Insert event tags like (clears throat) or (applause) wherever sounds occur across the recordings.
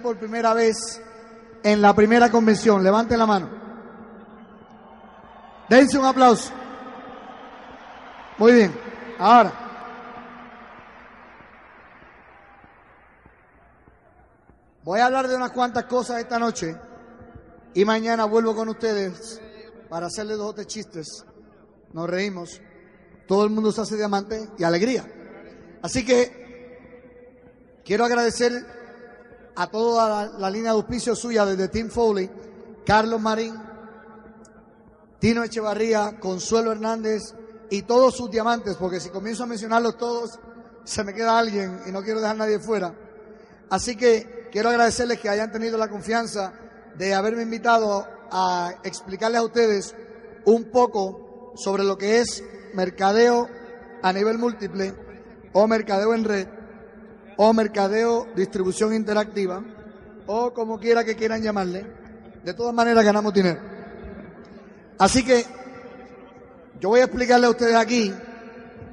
por primera vez en la primera convención? Levanten la mano. Dense un aplauso. Muy bien. Ahora. Voy a hablar de unas cuantas cosas esta noche y mañana vuelvo con ustedes para hacerles dos o chistes. Nos reímos. Todo el mundo se hace diamante y alegría. Así que quiero agradecer a toda la, línea de auspicio suya desde Tim Foley, Carlos Marín, Tino Echevarría, Consuelo Hernández y todos sus diamantes, porque si comienzo a mencionarlos todos, se me queda alguien y no quiero dejar a nadie fuera. Así que quiero agradecerles que hayan tenido la confianza de haberme invitado a explicarles a ustedes un poco sobre lo que es mercadeo a nivel múltiple o mercadeo en red o mercadeo distribución interactiva o como quiera que quieran llamarle. De todas maneras ganamos dinero. Así que yo voy a explicarle a ustedes aquí,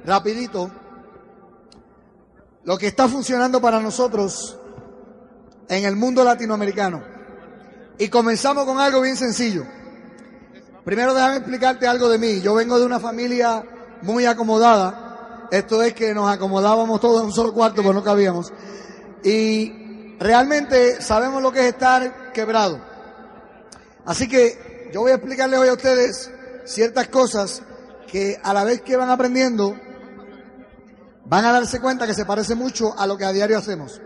rapidito, lo que está funcionando para nosotros en el mundo latinoamericano. Y comenzamos con algo bien sencillo. Primero déjame explicarte algo de mí. Yo vengo de una familia muy acomodada. Esto es que nos acomodábamos todos en un solo cuarto, pues no cabíamos. Y realmente sabemos lo que es estar quebrado. Así que yo voy a explicarles hoy a ustedes ciertas cosas que a la vez que van aprendiendo, van a darse cuenta que se parece mucho a lo que a diario hacemos.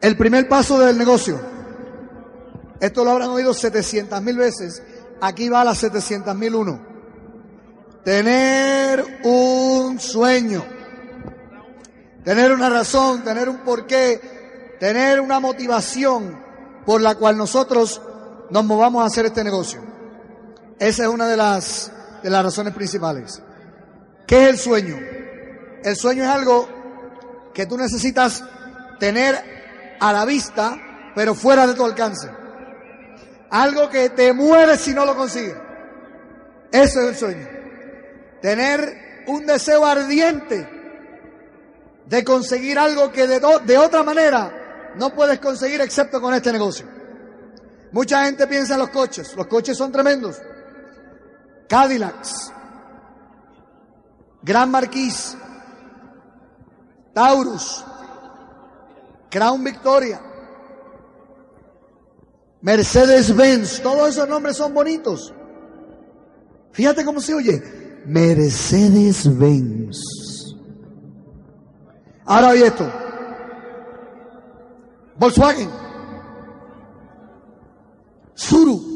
El primer paso del negocio. Esto lo habrán oído 700 mil veces. Aquí va a las 700 mil uno. Tener un sueño. Tener una razón, tener un porqué, tener una motivación por la cual nosotros nos movamos a hacer este negocio. Esa es una de las, de las razones principales. ¿Qué es el sueño? El sueño es algo que tú necesitas tener a la vista, pero fuera de tu alcance. Algo que te muere si no lo consigues. Eso es el sueño. Tener un deseo ardiente de conseguir algo que de, otra manera no puedes conseguir excepto con este negocio. Mucha gente piensa en los coches. Los coches son tremendos. Cadillacs, Gran Marquis, Taurus, Crown Victoria, Mercedes-Benz, todos esos nombres son bonitos. Fíjate cómo se oye. Mercedes-Benz. Ahora oye esto. Volkswagen. Suru.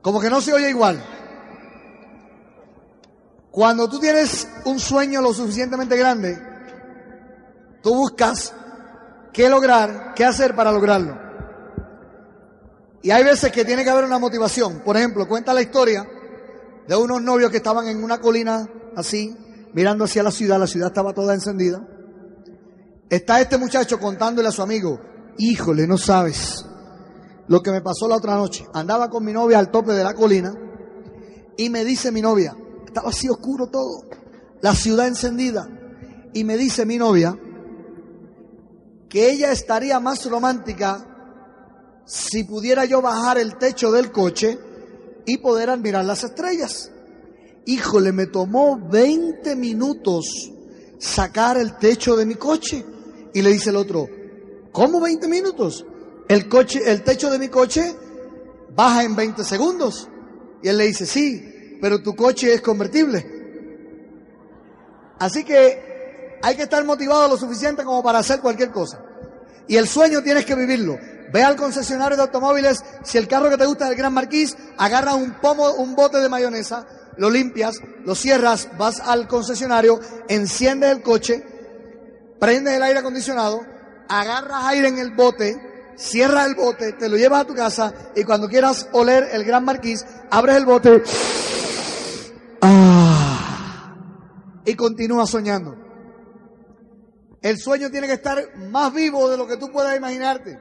Como que no se oye igual. Cuando tú tienes un sueño lo suficientemente grande, tú buscas qué lograr, qué hacer para lograrlo. Y hay veces que tiene que haber una motivación. Por ejemplo, cuenta la historia de unos novios que estaban en una colina así, mirando hacia la ciudad, la ciudad estaba toda encendida. Está este muchacho contándole a su amigo, híjole, no sabes lo que me pasó la otra noche. Andaba con mi novia al tope de la colina y me dice mi novia, estaba así oscuro todo, la ciudad encendida, y me dice mi novia que ella estaría más romántica si pudiera yo bajar el techo del coche y poder admirar las estrellas. Híjole, me tomó 20 minutos sacar el techo de mi coche. Y le dice el otro, ¿cómo 20 minutos? El coche, el techo de mi coche baja en 20 segundos. Y él le dice, sí, pero tu coche es convertible. Así que hay que estar motivado lo suficiente como para hacer cualquier cosa. Y el sueño tienes que vivirlo. Ve al concesionario de automóviles, si el carro que te gusta es el Gran Marquis, agarra un pomo, un bote de mayonesa, lo limpias, lo cierras, vas al concesionario, enciendes el coche, prendes el aire acondicionado, agarras aire en el bote, cierras el bote, te lo llevas a tu casa y cuando quieras oler el Gran Marquis, abres el bote ah, y continúas soñando. El sueño tiene que estar más vivo de lo que tú puedas imaginarte.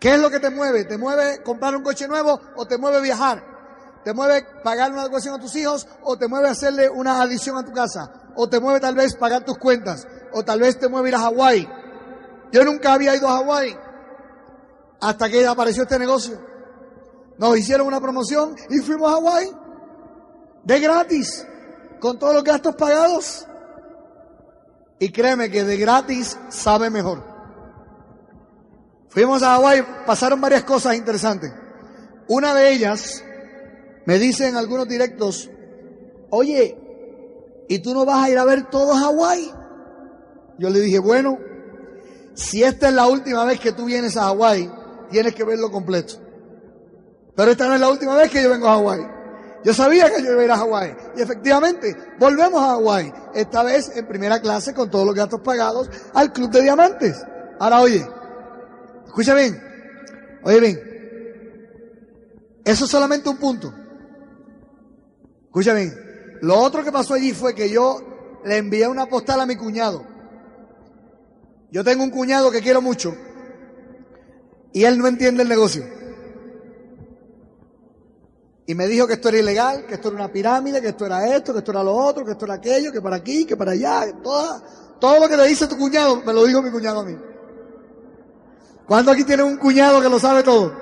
¿Qué es lo que te mueve? ¿Te mueve comprar un coche nuevo o te mueve viajar? ¿Te mueve pagar una educación a tus hijos o te mueve hacerle una adición a tu casa? ¿O te mueve tal vez pagar tus cuentas? ¿O tal vez te mueve ir a Hawái? Yo nunca había ido a Hawái Hasta que apareció este negocio. Nos hicieron una promoción y fuimos a Hawái. De gratis. Con todos los gastos pagados. Y créeme que de gratis sabe mejor. Fuimos a Hawái, pasaron varias cosas interesantes. Una de ellas, me dicen algunos directos, oye, ¿y tú no vas a ir a ver todo Hawái? Yo le dije, bueno, si esta es la última vez que tú vienes a Hawái, tienes que verlo completo. Pero esta no es la última vez que yo vengo a Hawái. Yo sabía que yo iba a ir a Hawái. Y efectivamente, volvemos a Hawái. Esta vez en primera clase con todos los gastos pagados al Club de Diamantes. Ahora oye, escucha bien. Oye bien. Eso es solamente un punto. Escucha bien. Lo otro que pasó allí fue que yo le envié una postal a mi cuñado. Yo tengo un cuñado que quiero mucho y él no entiende el negocio. Y me dijo que esto era ilegal, que esto era una pirámide, que esto era esto, que esto era lo otro, que esto era aquello, que para aquí, que para allá, todo lo que le dice tu cuñado, me lo dijo mi cuñado a mí. ¿Cuándo aquí tiene un cuñado que lo sabe todo?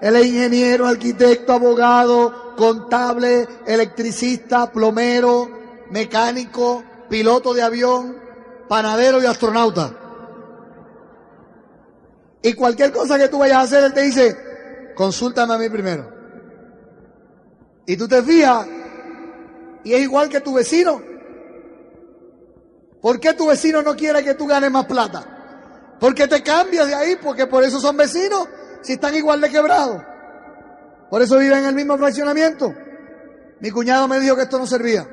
Él es ingeniero, arquitecto, abogado, contable, electricista, plomero, mecánico, piloto de avión, panadero y astronauta. Y cualquier cosa que tú vayas a hacer, él te dice, consúltame a mí primero. Y tú te fijas, y es igual que tu vecino. ¿Por qué tu vecino no quiere que tú ganes más plata? Porque te cambias de ahí, porque por eso son vecinos, si están igual de quebrados. Por eso viven en el mismo fraccionamiento. Mi cuñado me dijo que esto no servía.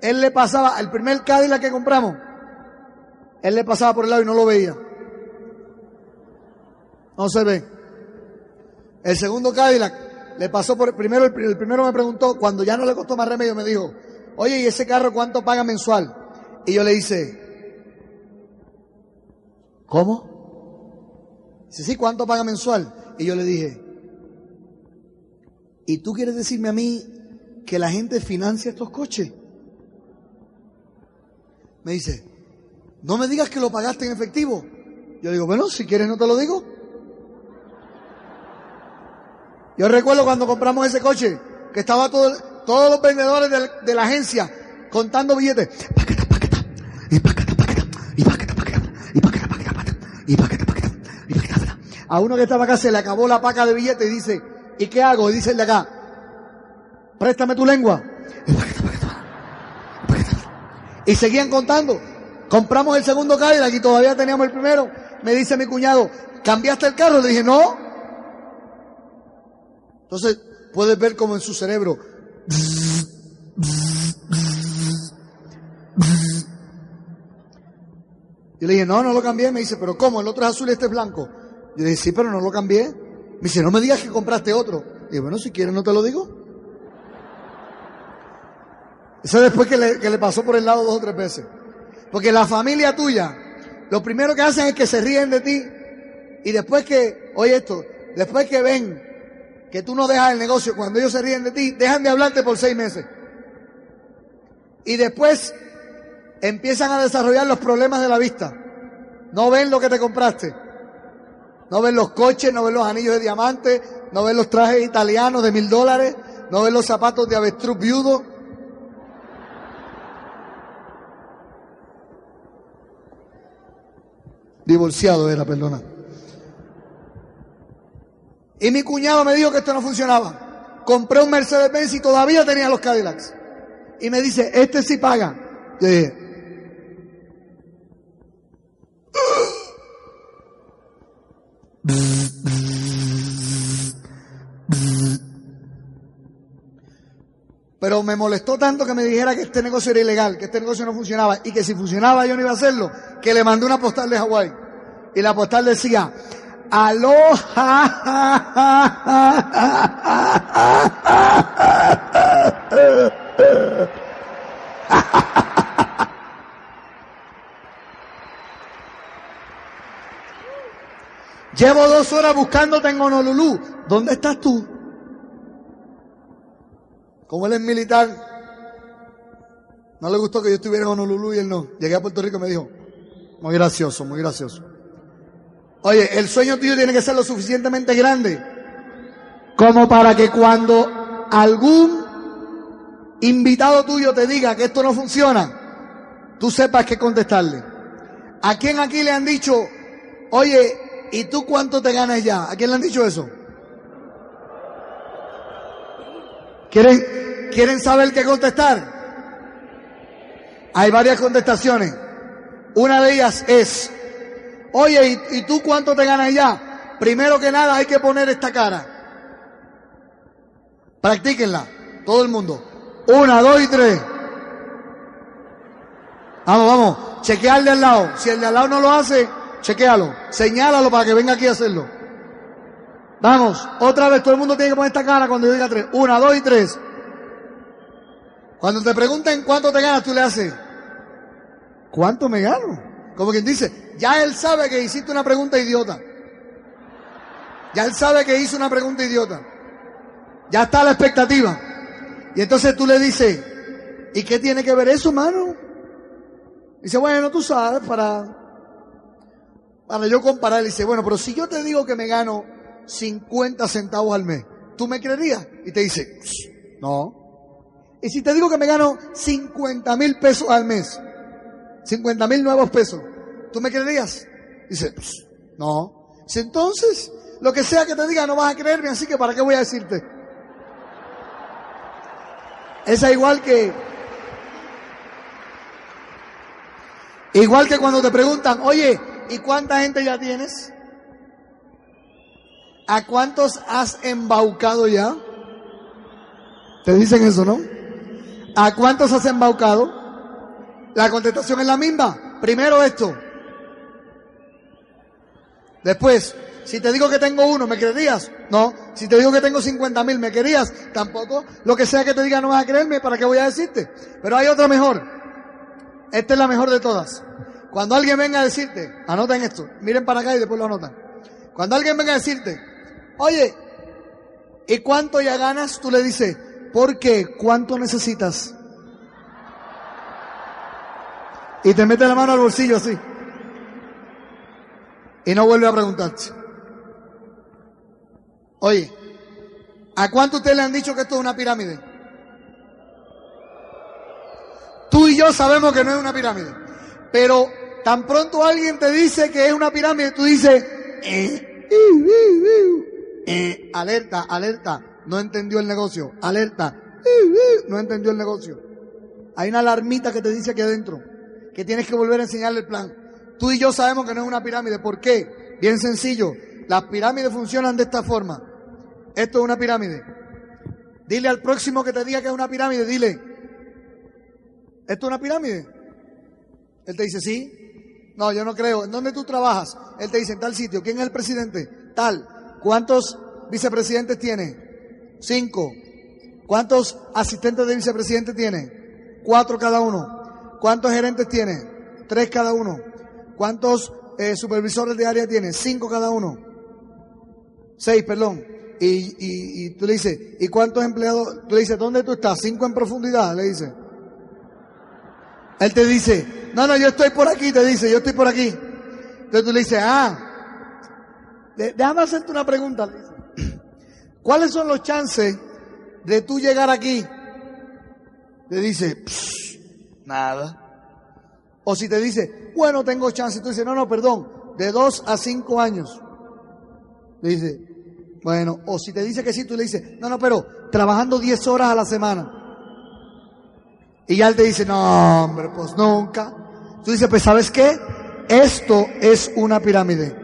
Él le pasaba, el primer Cadillac que compramos, él le pasaba por el lado y no lo veía. No se ve. El segundo Cadillac le pasó por el primero, el primero me preguntó, cuando ya no le costó más remedio, me dijo, oye, ¿y ese carro cuánto paga mensual? Y yo le hice, ¿cómo? Dice, sí, ¿cuánto paga mensual? Y yo le dije, ¿y tú quieres decirme a mí que la gente financia estos coches? Me dice, no me digas que lo pagaste en efectivo. Yo digo, bueno, si quieres no te lo digo. Yo recuerdo cuando compramos ese coche, que estaba todo, todos los vendedores de, de la agencia contando billetes. A uno que estaba acá se le acabó la paca de billetes y dice, ¿y qué hago? Dice el de acá, préstame tu lengua. Y seguían contando. Compramos el segundo Cadillac y todavía teníamos el primero. Me dice mi cuñado, ¿cambiaste el carro? Le dije, no. Entonces puedes ver como en su cerebro. Yo le dije, no, no lo cambié. Me dice, pero ¿cómo? El otro es azul y este es blanco. Yo le dije, sí, pero no lo cambié. Me dice, no me digas que compraste otro. Y bueno, si quieres no te lo digo. Eso después que le, que le pasó por el lado dos o tres veces. Porque la familia tuya, lo primero que hacen es que se ríen de ti. Y después que, oye esto, después que ven que tú no dejas el negocio, cuando ellos se ríen de ti, dejan de hablarte por seis meses. Y después empiezan a desarrollar los problemas de la vista. No ven lo que te compraste. No ven los coches, no ven los anillos de diamante, no ven los trajes italianos de mil dólares, no ven los zapatos de avestruz viudo. Divorciado era, perdona. Y mi cuñado me dijo que esto no funcionaba. Compré un Mercedes Benz y todavía tenía los Cadillacs. Y me dice, este sí paga. Yo dije, Pero me molestó tanto que me dijera que este negocio era ilegal, que este negocio no funcionaba y que si funcionaba yo no iba a hacerlo, que le mandé una postal de Hawái. Y la postal decía, aloha. Llevo dos horas buscándote en Honolulu. ¿Dónde estás tú? Como él es militar, no le gustó que yo estuviera en Honolulu y él no. Llegué a Puerto Rico y me dijo, muy gracioso, muy gracioso. Oye, el sueño tuyo tiene que ser lo suficientemente grande como para que cuando algún invitado tuyo te diga que esto no funciona, tú sepas qué contestarle. ¿A quién aquí le han dicho, oye, ¿y tú cuánto te ganas ya? ¿A quién le han dicho eso? ¿Quieren, ¿quieren saber qué contestar? Hay varias contestaciones. Una de ellas es, oye, ¿y, tú cuánto te ganas ya? Primero que nada hay que poner esta cara. Practíquenla, todo el mundo. Una, dos y tres. Vamos, vamos, chequearle al lado. Si el de al lado no lo hace, chequealo. Señálalo para que venga aquí a hacerlo. Vamos, otra vez, todo el mundo tiene que poner esta cara cuando yo diga tres. Una, dos y tres. Cuando te pregunten cuánto te ganas, tú le haces. ¿Cuánto me gano? Como quien dice, ya él sabe que hiciste una pregunta idiota. Ya él sabe que hizo una pregunta idiota. Ya está la expectativa. Y entonces tú le dices, ¿y qué tiene que ver eso, mano? Dice, bueno, tú sabes, para, para yo comparar, dice, bueno, pero si yo te digo que me gano 50 centavos al mes, ¿tú me creerías? Y te dice, no. Y si te digo que me gano 50 mil pesos al mes, 50 mil nuevos pesos. ¿Tú me creerías? Dice, pues, no. Dice, entonces, lo que sea que te diga no vas a creerme, así que ¿para qué voy a decirte? Esa igual que... Igual que cuando te preguntan, oye, ¿y cuánta gente ya tienes? ¿A cuántos has embaucado ya? Te dicen eso, ¿no? ¿A cuántos has embaucado? La contestación es la misma. Primero esto. Después, si te digo que tengo uno, ¿me creerías? No. Si te digo que tengo 50 mil, ¿me querías? Tampoco. Lo que sea que te diga no vas a creerme, ¿para qué voy a decirte? Pero hay otra mejor. Esta es la mejor de todas. Cuando alguien venga a decirte, anoten esto, miren para acá y después lo anotan. Cuando alguien venga a decirte, oye, ¿y cuánto ya ganas? Tú le dices, ¿por qué? ¿Cuánto necesitas? y te mete la mano al bolsillo así. Y no vuelve a preguntarte. Oye, ¿a cuánto ustedes le han dicho que esto es una pirámide? Tú y yo sabemos que no es una pirámide. Pero tan pronto alguien te dice que es una pirámide, tú dices, eh, eh, alerta, alerta, no entendió el negocio, alerta, no entendió el negocio. Hay una alarmita que te dice aquí adentro que tienes que volver a enseñarle el plan. Tú y yo sabemos que no es una pirámide. ¿Por qué? Bien sencillo. Las pirámides funcionan de esta forma. Esto es una pirámide. Dile al próximo que te diga que es una pirámide, dile, ¿esto es una pirámide? Él te dice, sí. No, yo no creo. ¿En dónde tú trabajas? Él te dice, en tal sitio. ¿Quién es el presidente? Tal. ¿Cuántos vicepresidentes tiene? Cinco. ¿Cuántos asistentes de vicepresidente tiene? Cuatro cada uno. ¿Cuántos gerentes tiene? Tres cada uno. ¿Cuántos eh, supervisores de área tiene? Cinco cada uno. Seis, perdón. Y, y, tú le dices, ¿y cuántos empleados? Tú le dices, ¿dónde tú estás? Cinco en profundidad, le dice. Él te dice, no, no, yo estoy por aquí, te dice, yo estoy por aquí. Entonces tú le dices, ah, déjame hacerte una pregunta. (clears throat) ¿Cuáles son los chances de tú llegar aquí? Le dice, Nada. O si te dice, bueno, tengo chance, tú dices, no, no, perdón, de dos a cinco años. Le dice, bueno, o si te dice que sí, tú le dices, no, no, pero trabajando diez horas a la semana. Y ya él te dice, no, hombre, pues nunca. Tú dices, pues ¿sabes qué? Esto es una pirámide.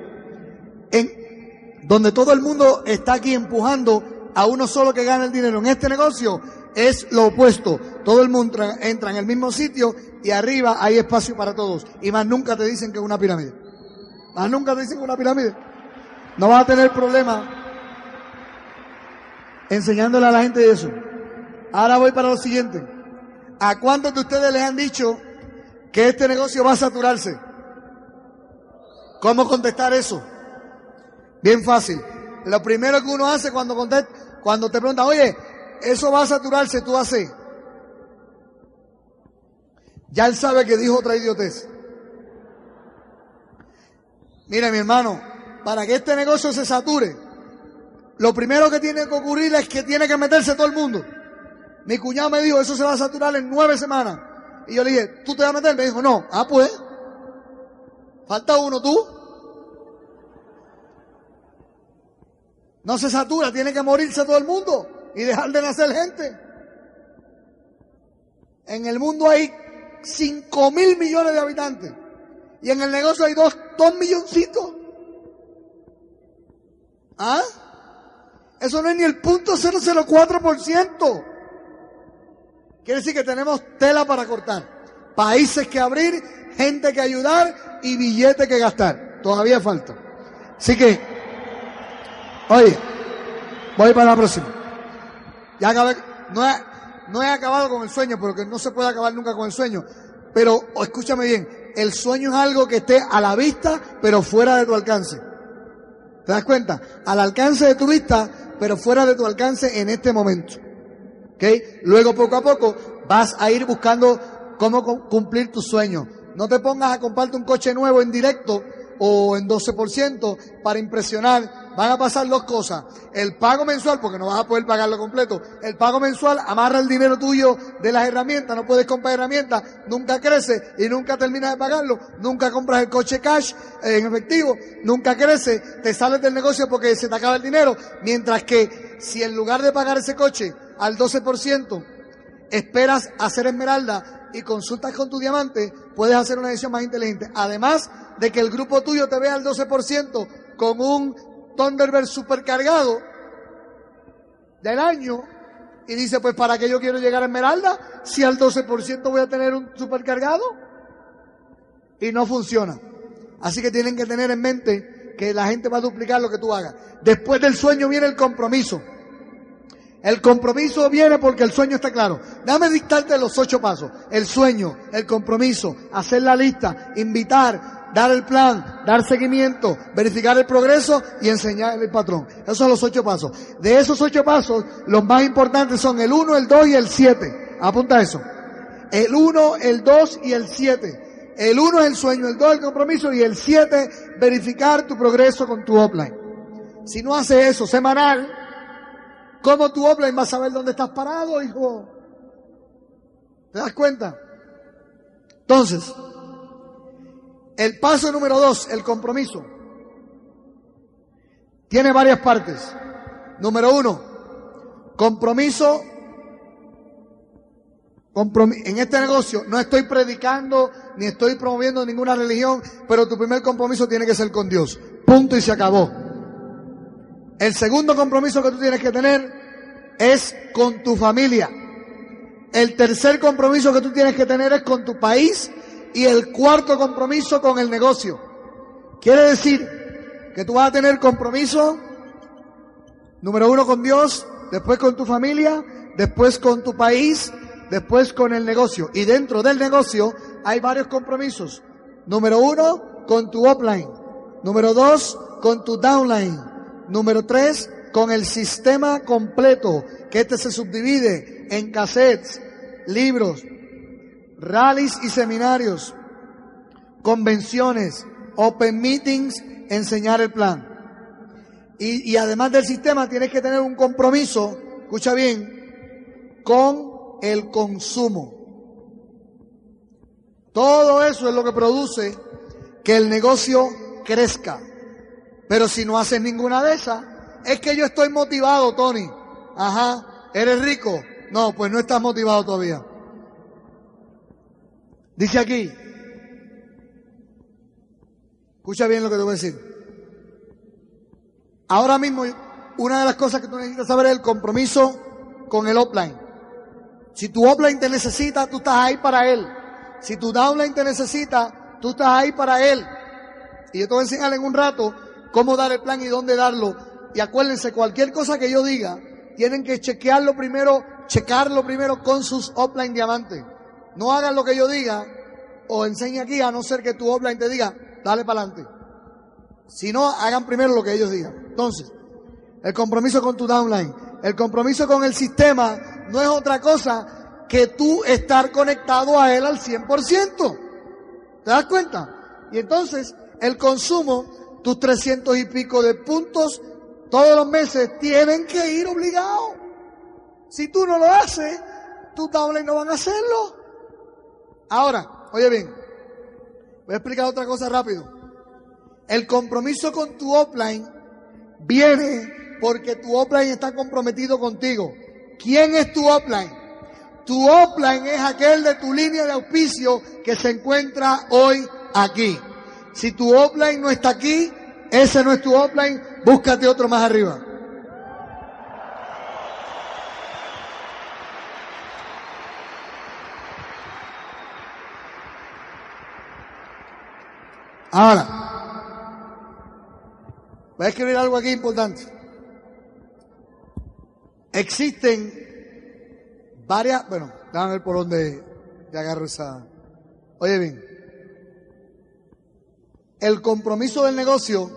En donde todo el mundo está aquí empujando a uno solo que gana el dinero. En este negocio es lo opuesto. Todo el mundo entra en el mismo sitio y arriba hay espacio para todos. Y más nunca te dicen que es una pirámide. Más nunca te dicen que es una pirámide. No vas a tener problema enseñándole a la gente eso. Ahora voy para lo siguiente. ¿A cuántos de ustedes les han dicho que este negocio va a saturarse? ¿Cómo contestar eso? Bien fácil. Lo primero que uno hace cuando contesta, cuando te preguntan, oye, eso va a saturarse, tú haces. Ya él sabe que dijo otra idiotez. Mire, mi hermano, para que este negocio se sature, lo primero que tiene que ocurrir es que tiene que meterse todo el mundo. Mi cuñado me dijo, eso se va a saturar en nueve semanas. Y yo le dije, ¿tú te vas a meter? Me dijo, no. Ah, pues. Falta uno, tú. No se satura, tiene que morirse todo el mundo y dejar de nacer gente. En el mundo hay 5 mil millones de habitantes y en el negocio hay dos, dos milloncitos. ¿Ah? Eso no es ni el punto 004%. Quiere decir que tenemos tela para cortar, países que abrir, gente que ayudar y billetes que gastar. Todavía falta. Así que, oye, voy para la próxima. Ya acabé, no he, no he acabado con el sueño, porque no se puede acabar nunca con el sueño. Pero escúchame bien, el sueño es algo que esté a la vista, pero fuera de tu alcance. ¿Te das cuenta? Al alcance de tu vista, pero fuera de tu alcance en este momento. Luego poco a poco vas a ir buscando cómo cumplir tus sueños. No te pongas a comprarte un coche nuevo en directo o en 12% para impresionar. Van a pasar dos cosas. El pago mensual, porque no vas a poder pagarlo completo. El pago mensual amarra el dinero tuyo de las herramientas. No puedes comprar herramientas. Nunca crece y nunca terminas de pagarlo. Nunca compras el coche cash en efectivo. Nunca crece. Te sales del negocio porque se te acaba el dinero. Mientras que si en lugar de pagar ese coche al 12%, esperas hacer esmeralda y consultas con tu diamante, puedes hacer una decisión más inteligente. Además de que el grupo tuyo te vea al 12% con un Thunderbird supercargado del año y dice, pues ¿para qué yo quiero llegar a esmeralda si al 12% voy a tener un supercargado? Y no funciona. Así que tienen que tener en mente que la gente va a duplicar lo que tú hagas. Después del sueño viene el compromiso. El compromiso viene porque el sueño está claro. Dame dictarte los ocho pasos. El sueño, el compromiso, hacer la lista, invitar, dar el plan, dar seguimiento, verificar el progreso y enseñar el patrón. Esos son los ocho pasos. De esos ocho pasos, los más importantes son el uno, el dos y el siete. Apunta eso. El uno, el dos y el siete. El uno es el sueño, el dos el compromiso y el siete verificar tu progreso con tu offline. Si no haces eso semanal, ¿Cómo tú y vas a saber dónde estás parado, hijo? ¿Te das cuenta? Entonces, el paso número dos, el compromiso, tiene varias partes. Número uno, compromiso. en este negocio no estoy predicando ni estoy promoviendo ninguna religión, pero tu primer compromiso tiene que ser con Dios. Punto y se acabó. El segundo compromiso que tú tienes que tener es con tu familia. El tercer compromiso que tú tienes que tener es con tu país y el cuarto compromiso con el negocio. Quiere decir que tú vas a tener compromiso, número uno con Dios, después con tu familia, después con tu país, después con el negocio. Y dentro del negocio hay varios compromisos. Número uno, con tu upline. Número dos, con tu downline. Número tres, con el sistema completo, que este se subdivide en cassettes, libros, rallies y seminarios, convenciones, open meetings, enseñar el plan. Y, y además del sistema tienes que tener un compromiso, escucha bien, con el consumo. Todo eso es lo que produce que el negocio crezca. Pero si no haces ninguna de esas, es que yo estoy motivado, Tony. Ajá, ¿eres rico? No, pues no estás motivado todavía. Dice aquí, escucha bien lo que te voy a decir. Ahora mismo, una de las cosas que tú necesitas saber es el compromiso con el offline. Si tu offline te necesita, tú estás ahí para él. Si tu downline te necesita, tú estás ahí para él. Y yo te voy a enseñar en un rato cómo dar el plan y dónde darlo. Y acuérdense, cualquier cosa que yo diga, tienen que chequearlo primero, checarlo primero con sus offline diamantes. No hagan lo que yo diga o enseñe aquí, a no ser que tu offline te diga, dale para adelante. Si no, hagan primero lo que ellos digan. Entonces, el compromiso con tu downline, el compromiso con el sistema no es otra cosa que tú estar conectado a él al 100%. ¿Te das cuenta? Y entonces, el consumo tus 300 y pico de puntos todos los meses tienen que ir obligados. Si tú no lo haces, tus downline no van a hacerlo. Ahora, oye bien, voy a explicar otra cosa rápido. El compromiso con tu offline viene porque tu offline está comprometido contigo. ¿Quién es tu offline? Tu offline es aquel de tu línea de auspicio que se encuentra hoy aquí. Si tu offline no está aquí, ese no es tu offline, búscate otro más arriba. Ahora, voy a escribir algo aquí importante. Existen varias, bueno, déjame ver por dónde te agarro esa. Oye bien, el compromiso del negocio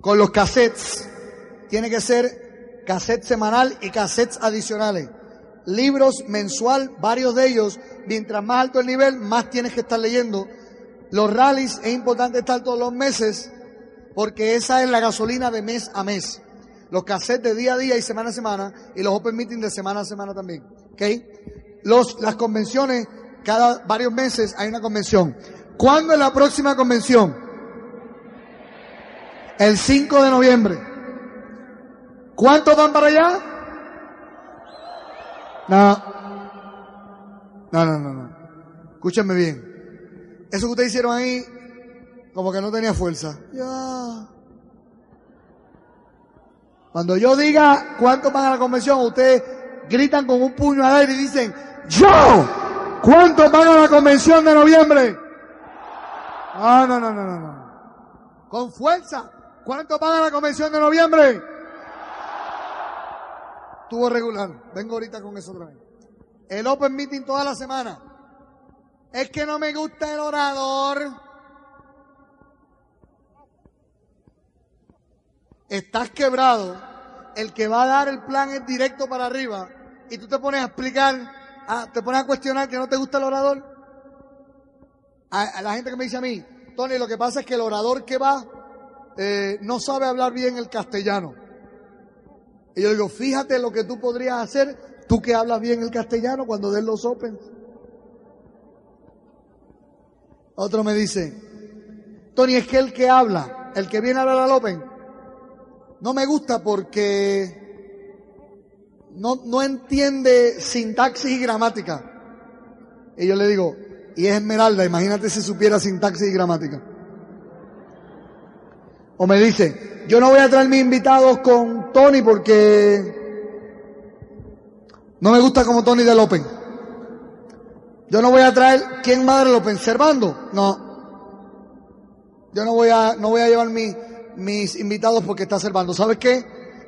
con los cassettes tiene que ser cassette semanal y cassettes adicionales. Libros mensual, varios de ellos, mientras más alto el nivel, más tienes que estar leyendo. Los rallies es importante estar todos los meses porque esa es la gasolina de mes a mes. Los cassettes de día a día y semana a semana y los open meetings de semana a semana también. ¿Ok? Los, las convenciones, cada varios meses hay una convención. ¿Cuándo es la próxima convención? El 5 de noviembre. ¿Cuántos van para allá? No. No, no, no, no. Escúchenme bien. Eso que ustedes hicieron ahí, como que no tenía fuerza. Ya. Cuando yo diga cuántos van a la convención, ustedes gritan con un puño al aire y dicen, yo, ¿cuántos van a la convención de noviembre? No, no, no, no, no, no. Con fuerza. ¿Cuántos van a la convención de noviembre? Tuvo regular. Vengo ahorita con eso otra vez. El open meeting toda la semana. Es que no me gusta el orador. Estás quebrado. El que va a dar el plan es directo para arriba. Y tú te pones a explicar, te pones a cuestionar que no te gusta el orador. A, la gente que me dice a mí, Tony, lo que pasa es que el orador que va eh, no sabe hablar bien el castellano. Y yo digo, fíjate lo que tú podrías hacer, tú que hablas bien el castellano cuando des los opens. Otro me dice, Tony, es que el que habla, el que viene a hablar al open, no me gusta porque no, no entiende sintaxis y gramática. Y yo le digo, y es Esmeralda, imagínate si supiera sintaxis y gramática. O me dice, yo no voy a traer mis invitados con Tony porque no me gusta como Tony del Open. Yo no voy a traer, ¿quién va a dar el Open? ¿Servando? No. Yo no voy a, no voy a llevar mis invitados porque está servando. ¿Sabes qué?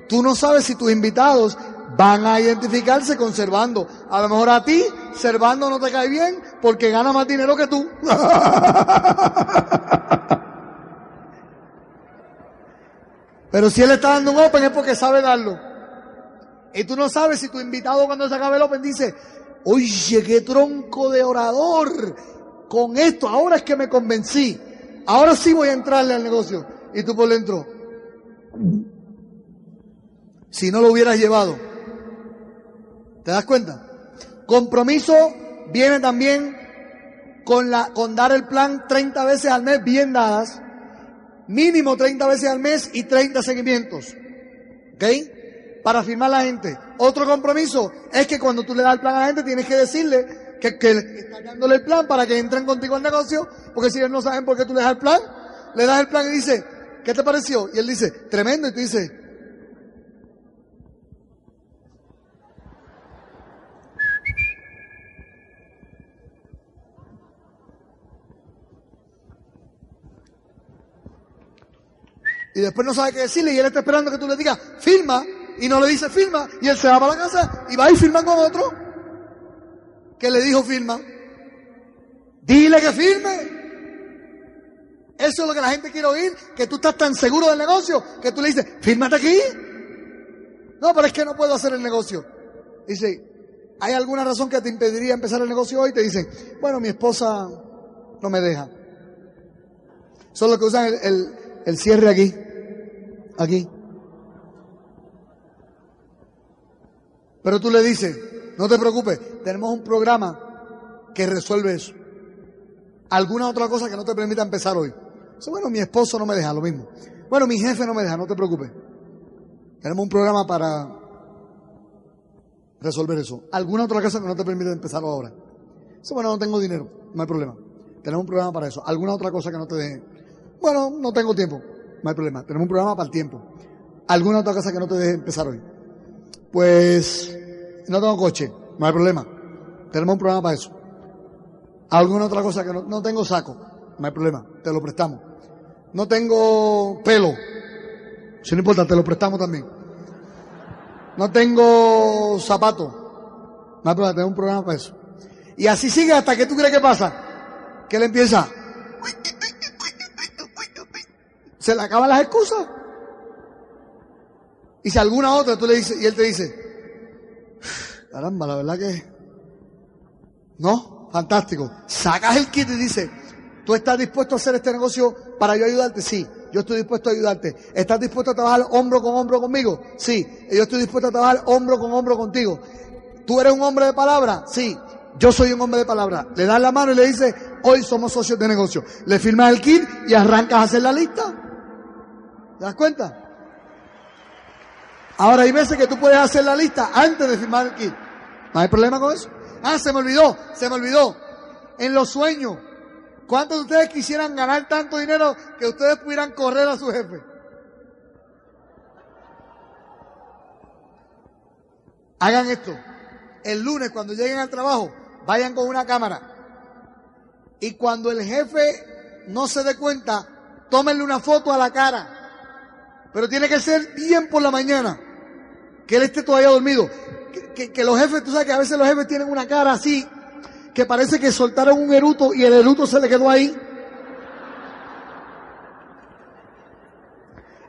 Tú no sabes si tus invitados van a identificarse conservando. A lo mejor a ti, Servando no te cae bien porque gana más dinero que tú. (laughs) Pero si él está dando un open es porque sabe darlo. Y tú no sabes si tu invitado cuando se acabe el open dice, oye, qué tronco de orador. Con esto, ahora es que me convencí. Ahora sí voy a entrarle al negocio. Y tú por dentro. Si no lo hubieras llevado. ¿Te das cuenta? Compromiso viene también con, la, con dar el plan 30 veces al mes bien dadas, mínimo 30 veces al mes y 30 seguimientos. ¿Ok? Para firmar la gente. Otro compromiso es que cuando tú le das el plan a la gente tienes que decirle que, que estás dándole el plan para que entren contigo al negocio, porque si ellos no saben por qué tú le das el plan, le das el plan y dice, ¿qué te pareció? Y él dice, tremendo, y tú dices, Y después no sabe qué decirle y él está esperando que tú le digas, firma, y no le dice firma, y él se va para la casa y va y firma con otro que le dijo firma. Dile que firme. Eso es lo que la gente quiere oír, que tú estás tan seguro del negocio que tú le dices, fírmate aquí. No, pero es que no puedo hacer el negocio. Dice, ¿hay alguna razón que te impediría empezar el negocio hoy? Te dicen, bueno, mi esposa no me deja. Son los que usan el el cierre aquí, aquí. Pero tú le dices, no te preocupes, tenemos un programa que resuelve eso. Alguna otra cosa que no te permita empezar hoy. bueno, mi esposo no me deja, lo mismo. Bueno, mi jefe no me deja, no te preocupes. Tenemos un programa para resolver eso. ¿Alguna otra cosa que no te permite empezar ahora? Eso, bueno, no tengo dinero, no hay problema. Tenemos un programa para eso. ¿Alguna otra cosa que no te deje? Bueno, no tengo tiempo, no hay problema. Tenemos un programa para el tiempo. ¿Alguna otra cosa que no te deje empezar hoy? Pues no tengo coche, no hay problema. Tenemos un programa para eso. ¿Alguna otra cosa que no, no tengo saco? No hay problema, te lo prestamos. No tengo pelo, si no importa, te lo prestamos también. No tengo zapato. No hay problema, tengo un programa para eso. Y así sigue hasta que tú crees que pasa. Que él empieza. Se le acaban las excusas. Y si alguna otra tú le dices, y él te dice, caramba, la verdad que, no, fantástico. Sacas el kit y dice, ¿tú estás dispuesto a hacer este negocio para yo ayudarte? Sí yo estoy dispuesto a ayudarte. ¿Estás dispuesto a trabajar hombro con hombro conmigo? Sí, yo estoy dispuesto a trabajar hombro con hombro contigo. ¿Tú eres un hombre de palabra? Sí, yo soy un hombre de palabra. Le das la mano y le dices, hoy somos socios de negocio. Le firmas el kit y arrancas a hacer la lista. ¿Te das cuenta? Ahora hay veces que tú puedes hacer la lista antes de firmar el kit. ¿No hay problema con eso? Ah, se me olvidó, se me olvidó. En los sueños, ¿Cuántos de ustedes quisieran ganar tanto dinero que ustedes pudieran correr a su jefe? Hagan esto. El lunes cuando lleguen al trabajo, vayan con una cámara. Y cuando el jefe no se dé cuenta, tómenle una foto a la cara. Pero tiene que ser bien por la mañana. Que él esté todavía dormido. Que, los jefes, tú sabes que a veces los jefes tienen una cara así que parece que soltaron un eruto y el eruto se le quedó ahí.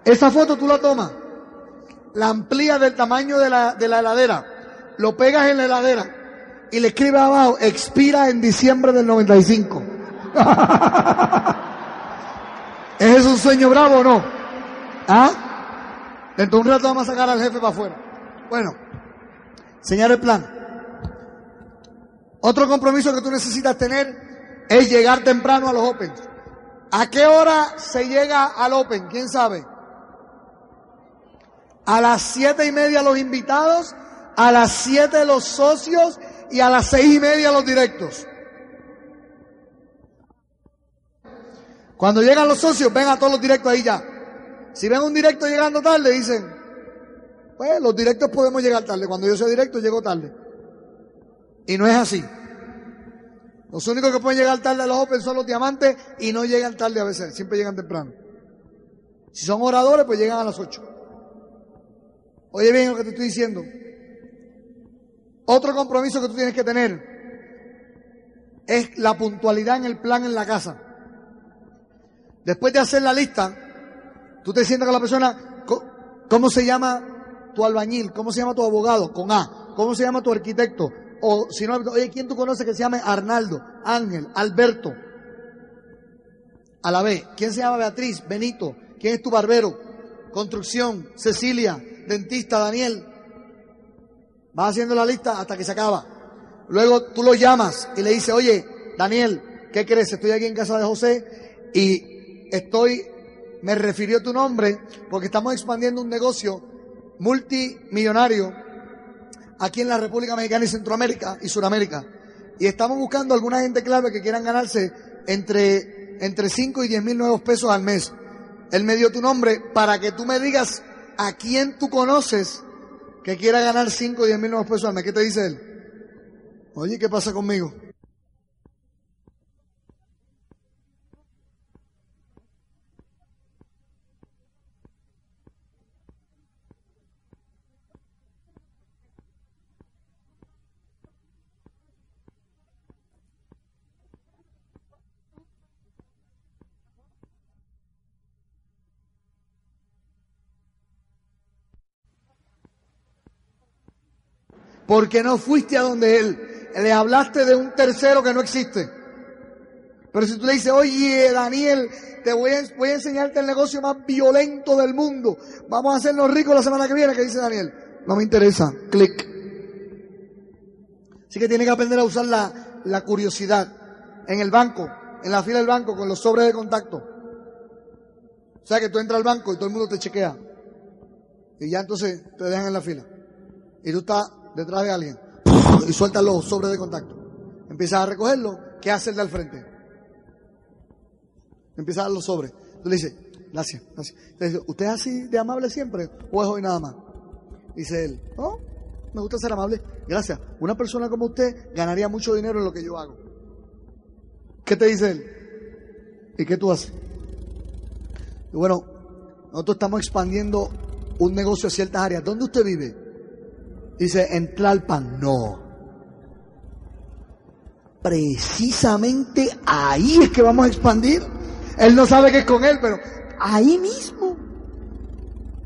Esa foto tú la tomas, la amplías del tamaño de la, de la heladera, lo pegas en la heladera y le escribes abajo, expira en diciembre del 95. (laughs) ¿Es un sueño bravo o no? ¿Ah? Dentro de un rato vamos a sacar al jefe para afuera. Bueno, señor el plan. Otro compromiso que tú necesitas tener es llegar temprano a los Open. ¿A qué hora se llega al Open? ¿Quién sabe? A las siete y media los invitados, a las siete los socios y a las seis y media los directos. Cuando llegan los socios, ven a todos los directos ahí ya. Si ven un directo llegando tarde, dicen, pues los directos podemos llegar tarde. Cuando yo soy directo, llego tarde. Y no es así. Los únicos que pueden llegar tarde a los Open son los diamantes y no llegan tarde a veces, siempre llegan temprano. Si son oradores, pues llegan a las 8. Oye bien lo que te estoy diciendo. Otro compromiso que tú tienes que tener es la puntualidad en el plan en la casa. Después de hacer la lista, tú te sientas con la persona, ¿cómo se llama tu albañil? ¿Cómo se llama tu abogado? Con A. ¿Cómo se llama tu arquitecto? o si no, oye, ¿quién tú conoces que se llame Arnaldo, Ángel, Alberto? A la vez, ¿quién se llama Beatriz, Benito? ¿Quién es tu barbero? Construcción, Cecilia, dentista, Daniel. Vas haciendo la lista hasta que se acaba. Luego tú lo llamas y le dices, oye, Daniel, ¿qué crees? Estoy aquí en casa de José y estoy, me refirió tu nombre porque estamos expandiendo un negocio multimillonario aquí en la República Mexicana y Centroamérica y Suramérica. Y estamos buscando alguna gente clave que quieran ganarse entre, entre 5 y 10 mil nuevos pesos al mes. Él me dio tu nombre para que tú me digas a quién tú conoces que quiera ganar 5 o 10 mil nuevos pesos al mes. ¿Qué te dice él? Oye, ¿qué pasa conmigo? Porque no fuiste a donde Él. Le hablaste de un tercero que no existe. Pero si tú le dices, oye, Daniel, te voy a, enseñarte el negocio más violento del mundo. Vamos a hacernos ricos la semana que viene, que dice Daniel. No me interesa. Clic. Así que tiene que aprender a usar la, la curiosidad. En el banco, en la fila del banco, con los sobres de contacto. O sea que tú entras al banco y todo el mundo te chequea. Y ya entonces te dejan en la fila. Y tú estás detrás de alguien. Y sueltas los sobres de contacto. Empiezas a recogerlo. ¿Qué hace el de al frente? Empieza a dar los sobres. Tú le dices, gracias, gracias. Dice, ¿usted es así de amable siempre o es hoy nada más? Dice él, no, me gusta ser amable. Gracias. Una persona como usted ganaría mucho dinero en lo que yo hago. ¿Qué te dice él? ¿Y qué tú haces? Bueno, nosotros estamos expandiendo un negocio a ciertas áreas. ¿Dónde usted vive? Dice, en Tlalpan. No. Precisamente ahí es que vamos a expandir. Él no sabe que es con él, pero ahí mismo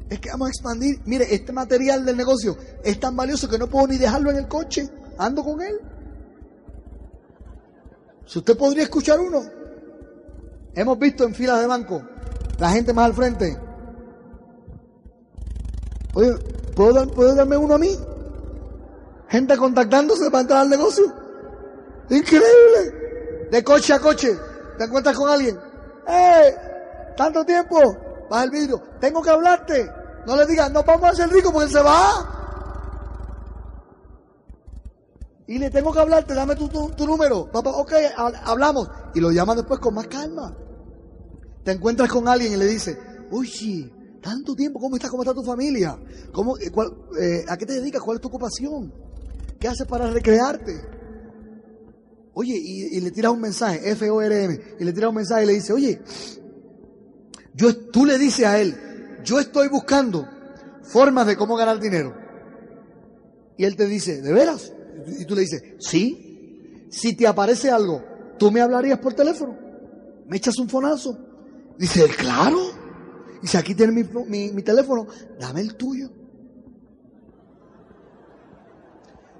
es que vamos a expandir. Mire, este material del negocio es tan valioso que no puedo ni dejarlo en el coche. Ando con él. Si usted podría escuchar uno. Hemos visto en filas de banco la gente más al frente. Oye, ¿puedo, ¿puedo darme uno a mí? Gente contactándose para entrar al negocio. Increíble. De coche a coche. ¿Te encuentras con alguien? ¡Eh! ¿Tanto tiempo? Baja el vidrio. Tengo que hablarte. No le digas, no vamos a hacer rico porque se va. Y le tengo que hablarte, dame tu, número. Papá, ok, hablamos. Y lo llama después con más calma. Te encuentras con alguien y le dice, oye, tanto tiempo, ¿cómo estás? ¿Cómo está tu familia? ¿Cómo, eh, eh, ¿A qué te dedicas? ¿Cuál es tu ocupación? ¿Qué haces para recrearte? Oye, y, le tiras un mensaje, F-O-R-M, y le tiras un mensaje y le dice, oye, yo, tú le dices a él, yo estoy buscando formas de cómo ganar dinero. Y él te dice, ¿de veras? Y tú le dices, sí. Si te aparece algo, ¿tú me hablarías por teléfono? ¿Me echas un fonazo? Dice, claro. Dice, aquí tienes mi, mi teléfono, dame el tuyo.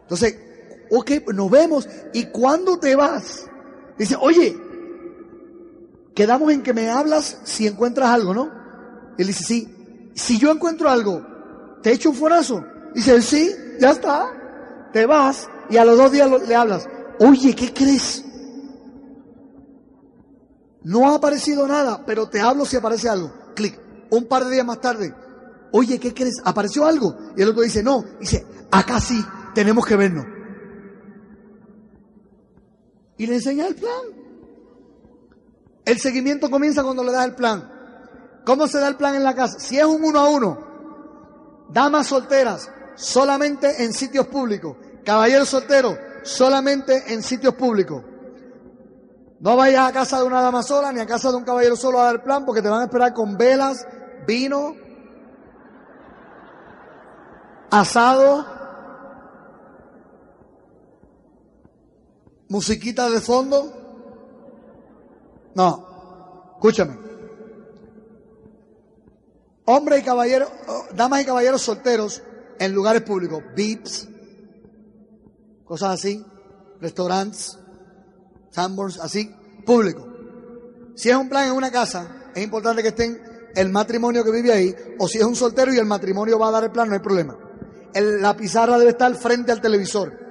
Entonces, ok, nos vemos. ¿Y cuando te vas? Dice, oye, quedamos en que me hablas si encuentras algo, ¿no? Él dice, sí. Si yo encuentro algo, ¿te echo un forazo? Dice, sí, ya está. Te vas y a los dos días le hablas. Oye, ¿qué crees? No ha aparecido nada, pero te hablo si aparece algo. Clic. Un par de días más tarde. Oye, ¿qué crees? ¿Apareció algo? Y el otro dice, no. Dice, acá sí, tenemos que vernos y le enseña el plan. El seguimiento comienza cuando le das el plan. ¿Cómo se da el plan en la casa? Si es un uno a uno, damas solteras, solamente en sitios públicos. Caballeros solteros, solamente en sitios públicos. No vayas a casa de una dama sola ni a casa de un caballero solo a dar el plan porque te van a esperar con velas, vino, asado, musiquita de fondo. No, escúchame. Hombres y caballeros, damas y caballeros solteros en lugares públicos, VIPs, cosas así, restaurantes, Sanborns, así, público. Si es un plan en una casa, es importante que estén el matrimonio que vive ahí, o si es un soltero y el matrimonio va a dar el plan, no hay problema. la pizarra debe estar frente al televisor.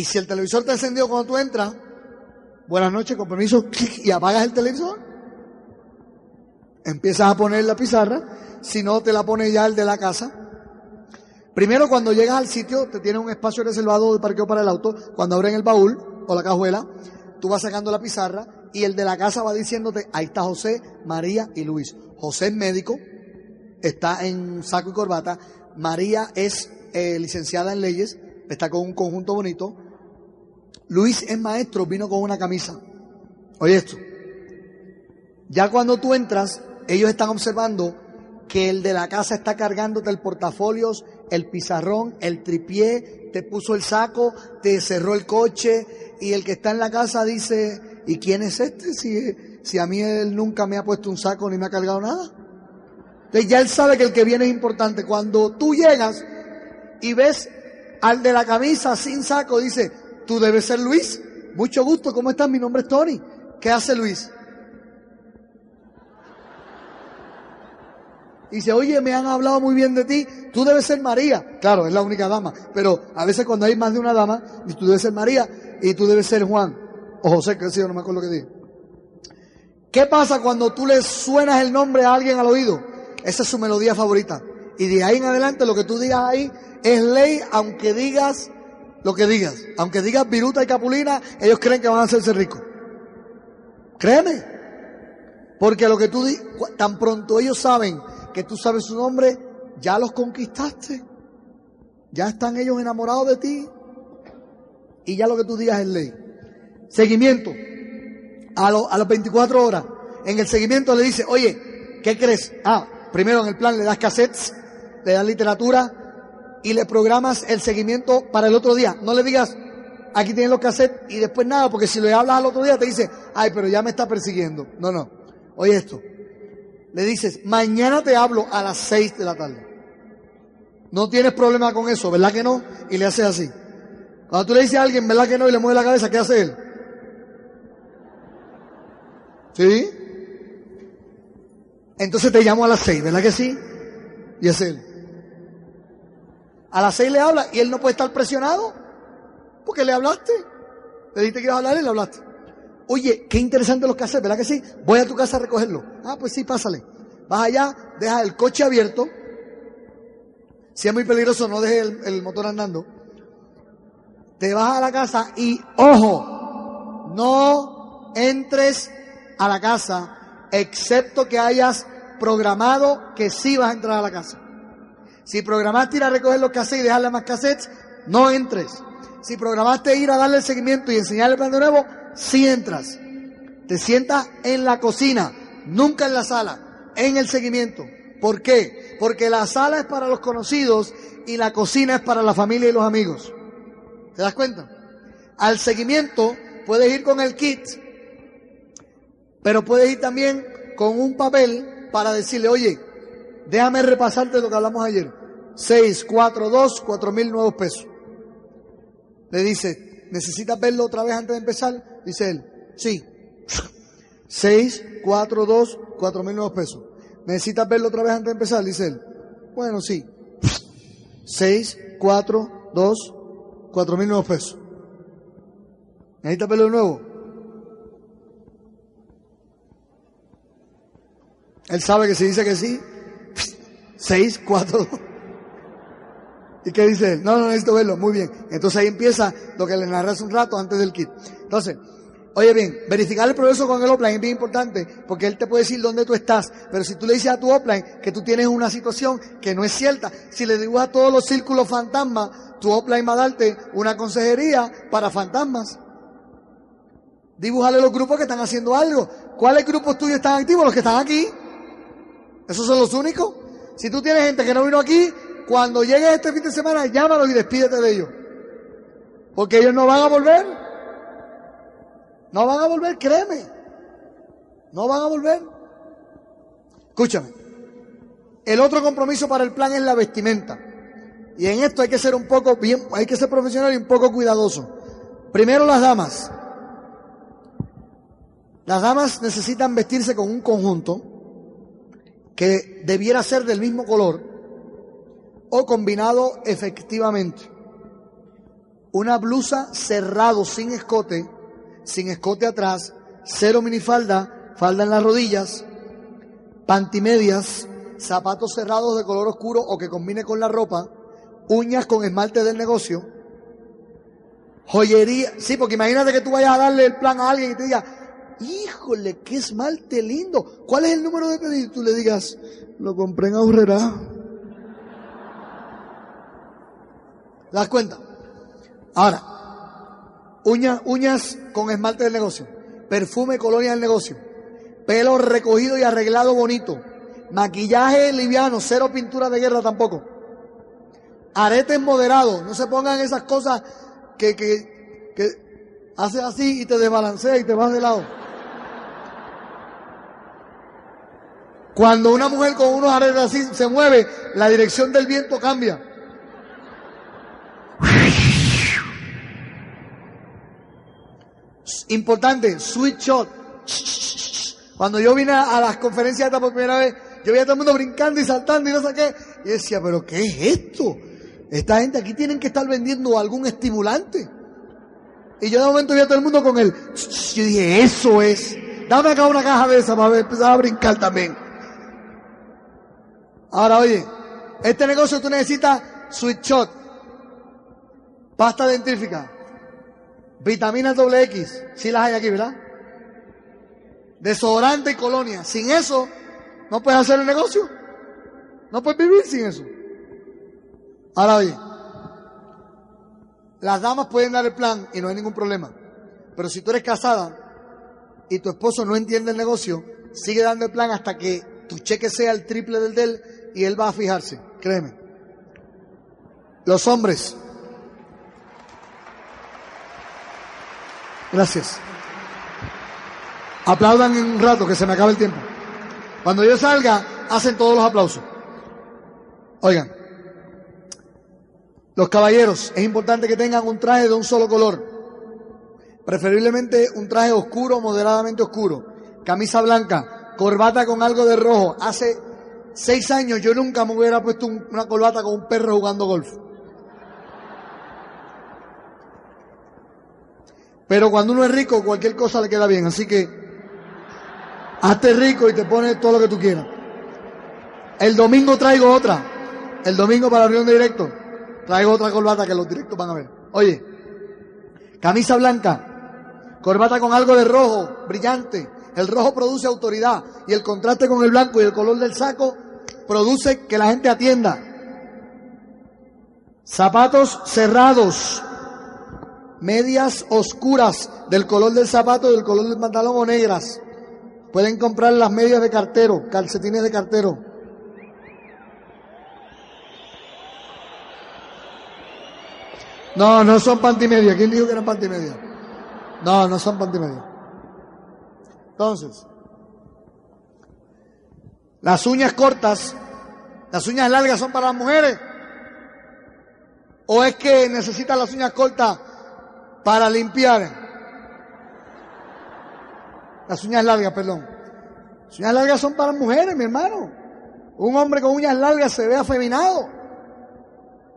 Y si el televisor te encendió cuando tú entras, buenas noches, con permiso, y apagas el televisor. Empiezas a poner la pizarra, si no te la pone ya el de la casa. Primero cuando llegas al sitio, te tiene un espacio reservado de parqueo para el auto, cuando abren el baúl o la cajuela, tú vas sacando la pizarra y el de la casa va diciéndote, ahí está José, María y Luis. José es médico, está en saco y corbata, María es eh, licenciada en leyes, está con un conjunto bonito. Luis es maestro, vino con una camisa. Oye esto. Ya cuando tú entras, ellos están observando que el de la casa está cargándote el portafolios, el pizarrón, el tripié, te puso el saco, te cerró el coche y el que está en la casa dice, ¿y quién es este? Si, si a mí él nunca me ha puesto un saco ni me ha cargado nada. Entonces ya él sabe que el que viene es importante. Cuando tú llegas y ves al de la camisa sin saco dice, tú debes ser Luis. mucho gusto, ¿cómo estás? Mi nombre es Tony. ¿Qué hace Luis? Y dice, oye, me han hablado muy bien de ti, tú debes ser María. Claro, es la única dama, pero a veces cuando hay más de una dama, tú debes ser María y tú debes ser Juan. O José, que yo no me acuerdo lo que dije. ¿Qué pasa cuando tú le suenas el nombre a alguien al oído? Esa es su melodía favorita. Y de ahí en adelante lo que tú digas ahí es ley, aunque digas lo que digas. Aunque digas viruta y capulina, ellos creen que van a hacerse ricos. Créeme. Porque lo que tú digas, tan pronto ellos saben que tú sabes su nombre, ya los conquistaste. Ya están ellos enamorados de ti. Y ya lo que tú digas es ley. Seguimiento. A, a las 24 horas. En el seguimiento le dice, oye, ¿qué crees? Ah, primero en el plan le das cassettes, le das literatura y le programas el seguimiento para el otro día. No le digas, aquí tienes los cassettes y después nada, porque si le hablas al otro día te dice, ay, pero ya me está persiguiendo. No, no. Oye esto. Le dices, mañana te hablo a las 6 de la tarde. No tienes problema con eso, ¿verdad que no? Y le haces así. Cuando tú le dices a alguien, ¿verdad que no? Y le mueve la cabeza, ¿qué hace él? ¿Sí? Entonces te llamo a las 6, ¿verdad que sí? Y es él. A las 6 le habla y él no puede estar presionado porque le hablaste. Le dijiste que ibas a hablar y le hablaste. Oye, qué interesante los hacer, ¿verdad que sí? Voy a tu casa a recogerlo. Ah, pues sí, pásale. Vas allá, deja el coche abierto. Si es muy peligroso, no dejes el, el motor andando. Te vas a la casa y, ojo, no entres a la casa excepto que hayas programado que sí vas a entrar a la casa. Si programaste ir a recoger los cassettes y dejarle más cassettes, no entres. Si programaste ir a darle el seguimiento y enseñarle el plan de nuevo, sí entras. Te sientas en la cocina, nunca en la sala, en el seguimiento. ¿Por qué? Porque la sala es para los conocidos y la cocina es para la familia y los amigos. ¿Te das cuenta? Al seguimiento puedes ir con el kit, pero puedes ir también con un papel para decirle, oye, déjame repasarte lo que hablamos ayer. 6, 4, 2, 4 mil nuevos pesos. Le dice, ¿necesitas verlo otra vez antes de empezar? Dice él, sí. 6, 4, 2, 4 mil nuevos pesos. ¿Necesitas verlo otra vez antes de empezar? Dice él. Bueno, sí. 6, 4, 2, 4 mil nuevos pesos. ¿Necesitas verlo de nuevo? Él sabe que si dice que sí, 6, 4, 2. ¿Y qué dice él? No, no necesito verlo. Muy bien. Entonces ahí empieza lo que le narré hace un rato antes del kit. Entonces, oye bien, verificar el progreso con el offline es bien importante porque él te puede decir dónde tú estás. Pero si tú le dices a tu offline que tú tienes una situación que no es cierta, si le dibujas todos los círculos fantasmas, tu offline va a darte una consejería para fantasmas. Dibújale los grupos que están haciendo algo. ¿Cuáles grupos tuyos están activos? Los que están aquí. ¿Esos son los únicos? Si tú tienes gente que no vino aquí, cuando llegue este fin de semana, llámalos y despídete de ellos. Porque ellos no van a volver. No van a volver, créeme. No van a volver. Escúchame. El otro compromiso para el plan es la vestimenta. Y en esto hay que ser un poco bien, hay que ser profesional y un poco cuidadoso. Primero las damas. Las damas necesitan vestirse con un conjunto que debiera ser del mismo color o combinado efectivamente. Una blusa cerrado sin escote, sin escote atrás, cero minifalda, falda en las rodillas, pantimedias, zapatos cerrados de color oscuro o que combine con la ropa, uñas con esmalte del negocio, joyería, sí, porque imagínate que tú vayas a darle el plan a alguien y te diga, híjole, qué esmalte lindo. ¿Cuál es el número de pedido? Tú le digas, lo compré en Aurrera. ¿Das cuenta? Ahora, uñas, uñas con esmalte del negocio, perfume, colonia del negocio, pelo recogido y arreglado bonito, maquillaje liviano, cero pintura de guerra tampoco, aretes moderados, no se pongan esas cosas que, que, que haces así y te desbalancea y te vas de lado. Cuando una mujer con unos aretes así se mueve, la dirección del viento cambia. Importante, sweet shot. Cuando yo vine a las conferencias esta por primera vez, yo veía a todo el mundo brincando y saltando y no sé qué. Y decía, pero ¿qué es esto? Esta gente aquí tienen que estar vendiendo algún estimulante. Y yo de momento vi a todo el mundo con el... Yo dije, eso es. Dame acá una caja de esa para empezar a brincar también. Ahora, oye, este negocio tú necesitas Sweet Shot, pasta dentífrica, vitaminas doble X, si las hay aquí, ¿verdad? Desodorante y colonia. Sin eso, no puedes hacer el negocio. No puedes vivir sin eso. Ahora oye, las damas pueden dar el plan y no hay ningún problema. Pero si tú eres casada y tu esposo no entiende el negocio, sigue dando el plan hasta que tu cheque sea el triple del de él y él va a fijarse, créeme. Los hombres. Gracias. Aplaudan en un rato que se me acaba el tiempo. Cuando yo salga, hacen todos los aplausos. Oigan, los caballeros, es importante que tengan un traje de un solo color. Preferiblemente un traje oscuro, moderadamente oscuro. Camisa blanca, corbata con algo de rojo. Hace seis años yo nunca me hubiera puesto una corbata con un perro jugando golf. Pero cuando uno es rico, cualquier cosa le queda bien. Así que hazte rico y te pones todo lo que tú quieras. El domingo traigo otra. El domingo para la reunión de directo. Traigo otra corbata que los directos van a ver. Oye, camisa blanca, corbata con algo de rojo, brillante. El rojo produce autoridad y el contraste con el blanco y el color del saco produce que la gente atienda. Zapatos cerrados, medias oscuras del color del zapato, del color del pantalón o negras. Pueden comprar las medias de cartero, calcetines de cartero. No, no son pantimedia. ¿Quién dijo que eran pantimedia? No, no son pantimedia. Entonces, las uñas cortas, las uñas largas son para las mujeres. ¿O es que necesitan las uñas cortas para limpiar? Las uñas largas, perdón. Las uñas largas son para mujeres, mi hermano. Un hombre con uñas largas se ve afeminado.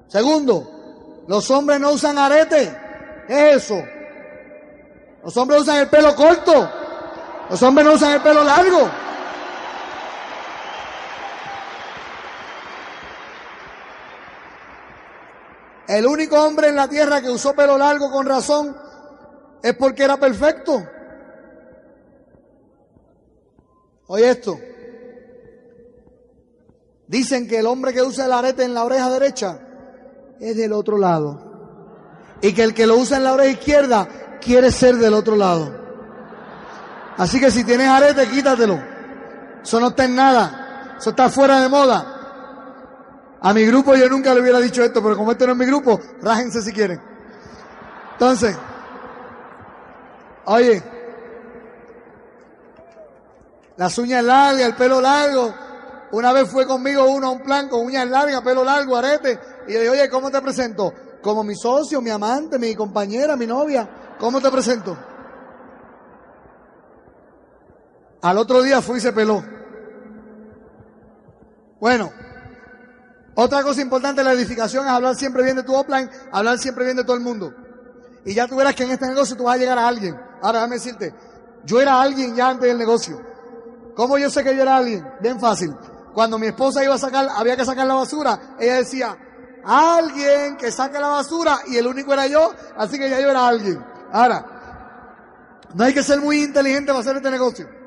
Segundo, los hombres no usan arete. ¿Qué es eso? Los hombres usan el pelo corto. Los hombres no usan el pelo largo. El único hombre en la tierra que usó pelo largo con razón es porque era perfecto. Oye esto. Dicen que el hombre que usa el arete en la oreja derecha es del otro lado. Y que el que lo usa en la oreja izquierda quiere ser del otro lado. Así que si tienes arete, quítatelo. Eso no está en nada. Eso está fuera de moda. A mi grupo yo nunca le hubiera dicho esto, pero como este no es mi grupo, rájense si quieren. Entonces, oye, las uñas largas, el pelo largo. Una vez fue conmigo uno a un plan con uñas largas, pelo largo, arete. Y le dije, oye, ¿cómo te presento? Como mi socio, mi amante, mi compañera, mi novia. ¿Cómo te presento? Al otro día fui y se peló. Bueno, otra cosa importante de la edificación es hablar siempre bien de tu offline, hablar siempre bien de todo el mundo. Y ya tú verás que en este negocio tú vas a llegar a alguien. Ahora déjame decirte, yo era alguien ya antes del negocio. ¿Cómo yo sé que yo era alguien? Bien fácil. Cuando mi esposa iba a sacar, había que sacar la basura, ella decía, alguien que saque la basura, y el único era yo, así que ya yo era alguien. Ahora, no hay que ser muy inteligente para hacer este negocio.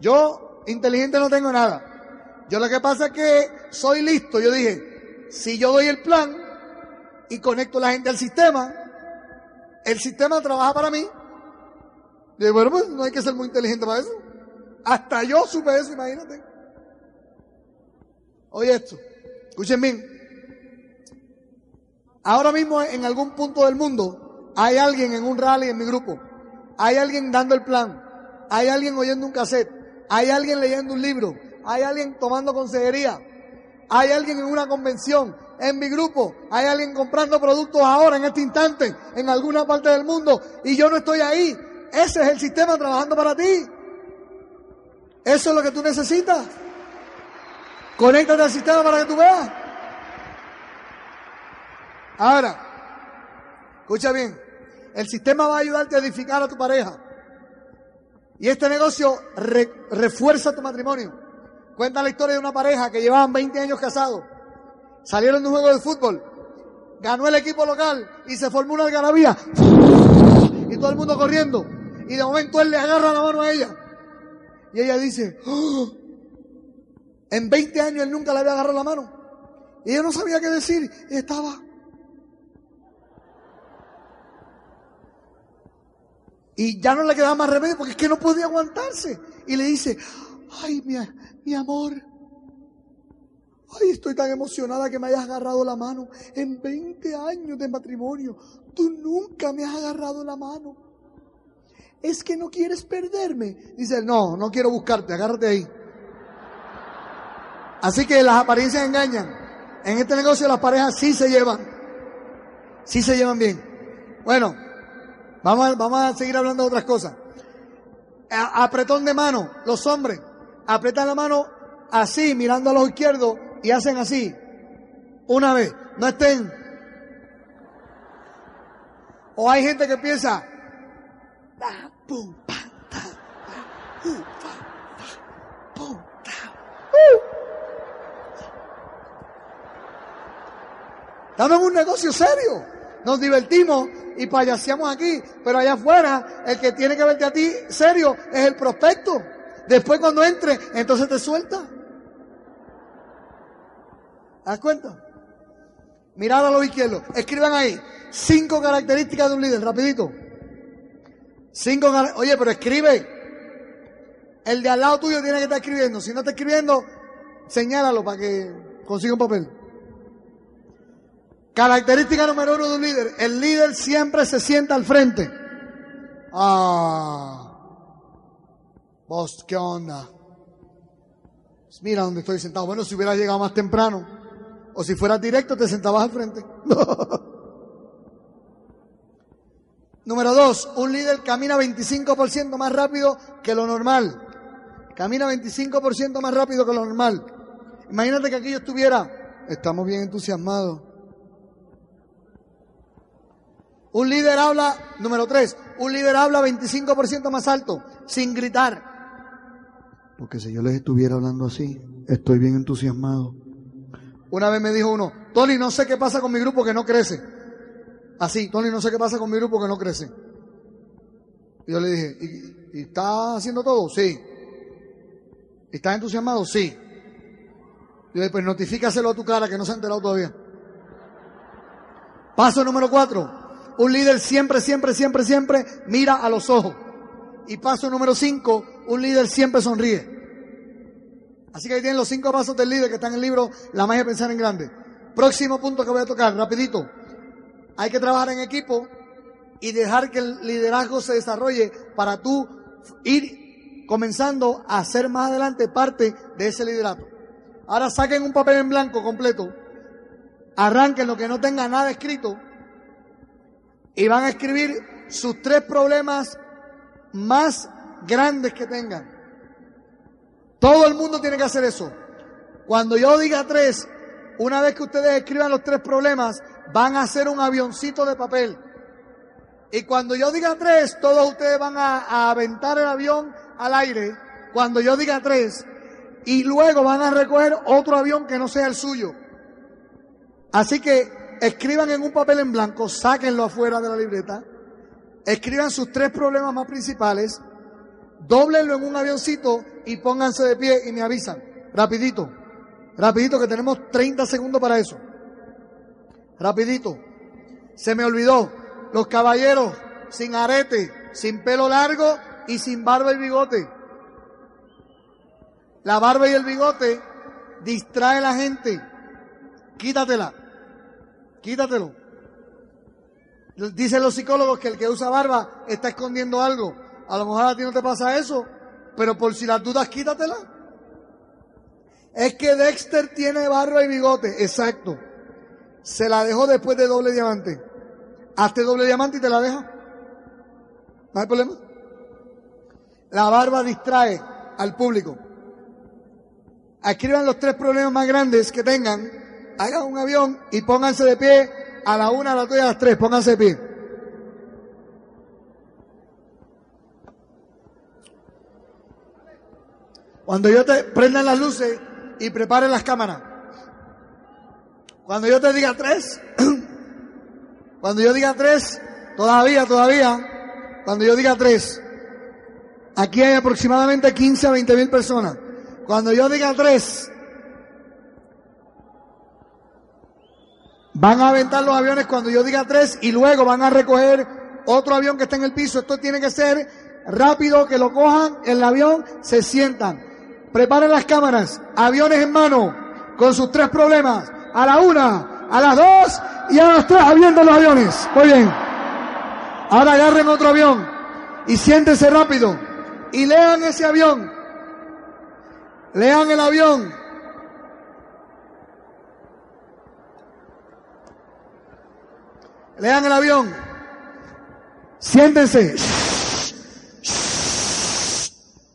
Yo, inteligente no tengo nada. Yo lo que pasa es que soy listo. Yo dije, si yo doy el plan y conecto a la gente al sistema, el sistema trabaja para mí. Y bueno, pues no hay que ser muy inteligente para eso. Hasta yo supe eso, imagínate. Oye esto, escuchen bien. Ahora mismo en algún punto del mundo hay alguien en un rally en mi grupo. Hay alguien dando el plan. Hay alguien oyendo un cassette. Hay alguien leyendo un libro hay alguien tomando consejería, hay alguien en una convención, en mi grupo, hay alguien comprando productos ahora, en este instante, en alguna parte del mundo, y yo no estoy ahí. Ese es el sistema trabajando para ti. Eso es lo que tú necesitas. Conéctate al sistema para que tú veas. Ahora, escucha bien, el sistema va a ayudarte a edificar a tu pareja. Y este negocio refuerza tu matrimonio. Cuenta la historia de una pareja que llevaban 20 años casados. Salieron de un juego de fútbol. Ganó el equipo local y se formó una algarabía. Y todo el mundo corriendo. Y de momento él le agarra la mano a ella. Y ella dice, ¡Oh! en 20 años él nunca le había agarrado la mano. Y ella no sabía qué decir. Y estaba Y ya no le quedaba más remedio porque es que no podía aguantarse. Y le dice, ay, mi, mi amor, ay, estoy tan emocionada que me hayas agarrado la mano. En 20 años de matrimonio, tú nunca me has agarrado la mano. Es que no quieres perderme. Dice, no, no quiero buscarte, agárrate ahí. Así que las apariencias engañan. En este negocio las parejas sí se llevan. Sí se llevan bien. Bueno, Vamos a, vamos a seguir hablando de otras cosas. apretón de mano, los hombres apretan la mano así, mirando a los izquierdos y hacen así. Una vez. No estén. O hay gente que piensa. Estamos en un negocio serio. Nos divertimos y payaseamos aquí, pero allá afuera el que tiene que verte a ti serio es el prospecto. Después cuando entre, entonces te suelta. ¿Das cuenta? Mirad a los izquierdos. Escriban ahí cinco características de un líder, rapidito. Cinco Oye, pero escribe. El de al lado tuyo tiene que estar escribiendo. Si no está escribiendo, señálalo para que consiga un papel. Característica número uno de un líder. El líder siempre se sienta al frente. Ah, vos, ¿qué onda? Mira dónde estoy sentado. Bueno, si hubiera llegado más temprano, o si fuera directo, te sentabas al frente. (laughs) Número dos, un líder camina 25% más rápido que lo normal. Camina 25% más rápido que lo normal. Imagínate que aquí yo estuviera, estamos bien entusiasmados. Un líder habla, número tres, un líder habla 25% más alto, sin gritar. Porque si yo les estuviera hablando así, estoy bien entusiasmado. Una vez me dijo uno, Tony, no sé qué pasa con mi grupo que no crece. Así, Tony, no sé qué pasa con mi grupo que no crece. Y yo le dije, ¿y, está haciendo todo? Sí. ¿Estás entusiasmado? Sí. Y yo le dije, pues notifícaselo a tu cara que no se ha enterado todavía. Paso número cuatro. Un líder siempre, siempre, siempre, siempre mira a los ojos. Y paso número cinco, un líder siempre sonríe. Así que ahí tienen los cinco pasos del líder que están en el libro La magia de pensar en grande. Próximo punto que voy a tocar, rapidito. Hay que trabajar en equipo y dejar que el liderazgo se desarrolle para tú ir comenzando a ser más adelante parte de ese liderato. Ahora saquen un papel en blanco completo, arranquen lo que no tenga nada escrito y van a escribir sus tres problemas más grandes que tengan. Todo el mundo tiene que hacer eso. Cuando yo diga tres, una vez que ustedes escriban los tres problemas, van a hacer un avioncito de papel. Y cuando yo diga tres, todos ustedes van a, a aventar el avión al aire. Cuando yo diga tres, y luego van a recoger otro avión que no sea el suyo. Así que escriban en un papel en blanco, sáquenlo afuera de la libreta, escriban sus tres problemas más principales, doblenlo en un avioncito y pónganse de pie y me avisan. Rapidito, rapidito que tenemos 30 segundos para eso. Rapidito. Se me olvidó, los caballeros sin arete, sin pelo largo y sin barba y bigote. La barba y el bigote distrae a la gente. Quítatela. Quítatelo. Dicen los psicólogos que el que usa barba está escondiendo algo. A lo mejor a ti no te pasa eso, pero por si las dudas, quítatela. Es que Dexter tiene barba y bigote, exacto. Se la dejó después de doble diamante. Hazte doble diamante y te la deja. No hay problema. La barba distrae al público. Escriban los tres problemas más grandes que tengan, hagan un avión y pónganse de pie a la una, a las dos a las tres, pónganse de pie. Cuando yo te prendan las luces y preparen las cámaras. Cuando yo te diga tres, (clears throat) cuando yo diga tres, todavía, todavía, cuando yo diga tres, aquí hay aproximadamente 15 a 20 mil personas. Cuando yo diga tres, van a aventar los aviones cuando yo diga tres y luego van a recoger otro avión que está en el piso. Esto tiene que ser rápido, que lo cojan el avión, se sientan. Preparen las cámaras, aviones en mano, con sus tres problemas. A la una, a las dos y a las tres avientan los aviones. Muy bien. Ahora agarren otro avión y siéntense rápido y lean ese avión. Lean el avión. Lean el avión. Siéntense.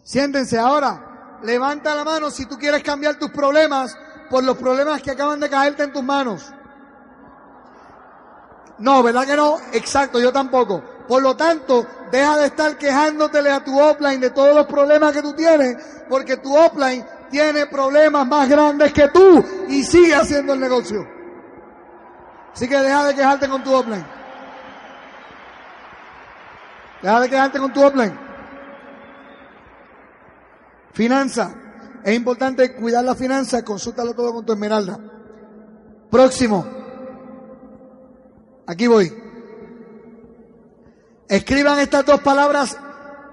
Siéntense ahora. Levanta la mano si tú quieres cambiar tus problemas por los problemas que acaban de caerte en tus manos. No, ¿verdad que no? Exacto, yo tampoco. Por lo tanto, deja de estar quejándotele a tu offline de todos los problemas que tú tienes, porque tu offline tiene problemas más grandes que tú y sigue haciendo el negocio. Así que deja de quejarte con tu offline. Deja de quejarte con tu offline. Finanza. Es importante cuidar la finanza, consúltalo todo con tu esmeralda. Próximo. Aquí voy. Escriban estas dos palabras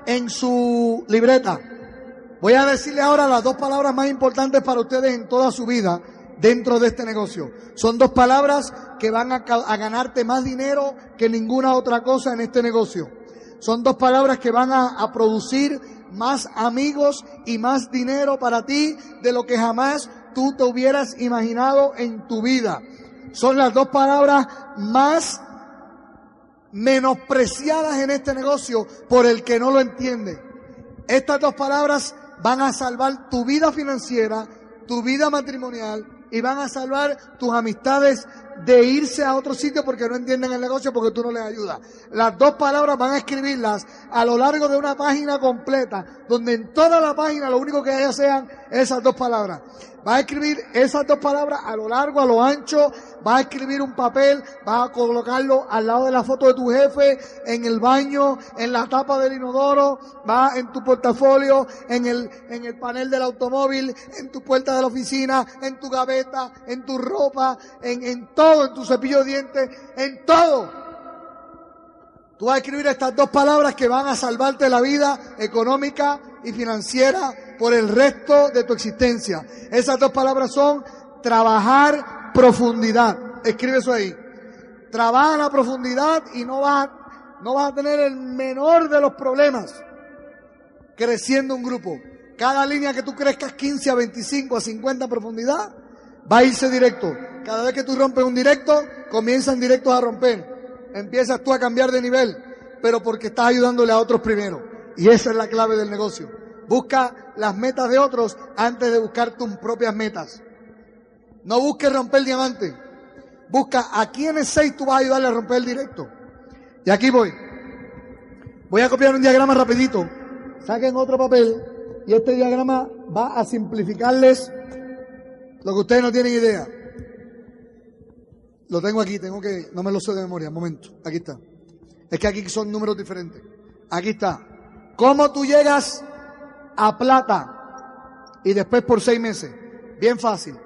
en su libreta. Voy a decirle ahora las dos palabras más importantes para ustedes en toda su vida dentro de este negocio. Son dos palabras que van a, a, ganarte más dinero que ninguna otra cosa en este negocio. Son dos palabras que van a, a producir más amigos y más dinero para ti de lo que jamás tú te hubieras imaginado en tu vida. Son las dos palabras más menospreciadas en este negocio por el que no lo entiende. Estas dos palabras van a salvar tu vida financiera, tu vida matrimonial y van a salvar tus amistades de irse a otro sitio porque no entienden el negocio porque tú no les ayudas. Las dos palabras van a escribirlas a lo largo de una página completa, donde en toda la página lo único que haya sean esas dos palabras. Va a escribir esas dos palabras a lo largo, a lo ancho, va a escribir un papel, va a colocarlo al lado de la foto de tu jefe, en el baño, en la tapa del inodoro, va en tu portafolio, en el, en el panel del automóvil, en tu puerta de la oficina, en tu gaveta, en tu ropa, en, en todo, en tu cepillo de dientes, en todo. Tú vas a escribir estas dos palabras que van a salvarte la vida económica y financiera por el resto de tu existencia. Esas dos palabras son trabajar profundidad. Escribe eso ahí. Trabaja la profundidad y no vas, no vas a tener el menor de los problemas creciendo un grupo. Cada línea que tú crezcas 15 a 25 a 50 profundidad va a irse directo. Cada vez que tú rompes un directo, comienzan directos a romper. Empiezas tú a cambiar de nivel, pero porque estás ayudándole a otros primero. Y esa es la clave del negocio. Busca las metas de otros antes de buscar tus propias metas. No busques romper el diamante. Busca a quienes seis tú vas a ayudarle a romper el directo. Y aquí voy. Voy a copiar un diagrama rapidito. Saquen otro papel y este diagrama va a simplificarles lo que ustedes no tienen idea. Lo tengo aquí, tengo que, no me lo sé de memoria, un momento, aquí está. Es que aquí son números diferentes. Aquí está. ¿Cómo tú llegas a plata y después por seis meses? Bien fácil.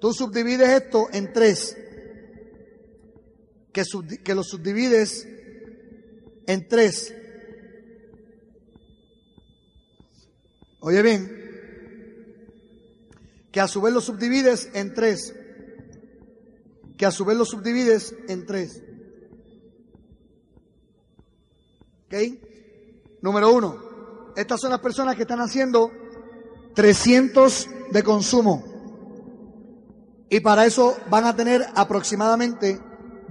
Tú subdivides esto en tres. Que, que lo subdivides en tres. Oye bien. Que a su vez lo subdivides en tres. Que a su vez lo subdivides en tres. ¿Ok? Número uno. Estas son las personas que están haciendo 300 de consumo. Y para eso van a tener aproximadamente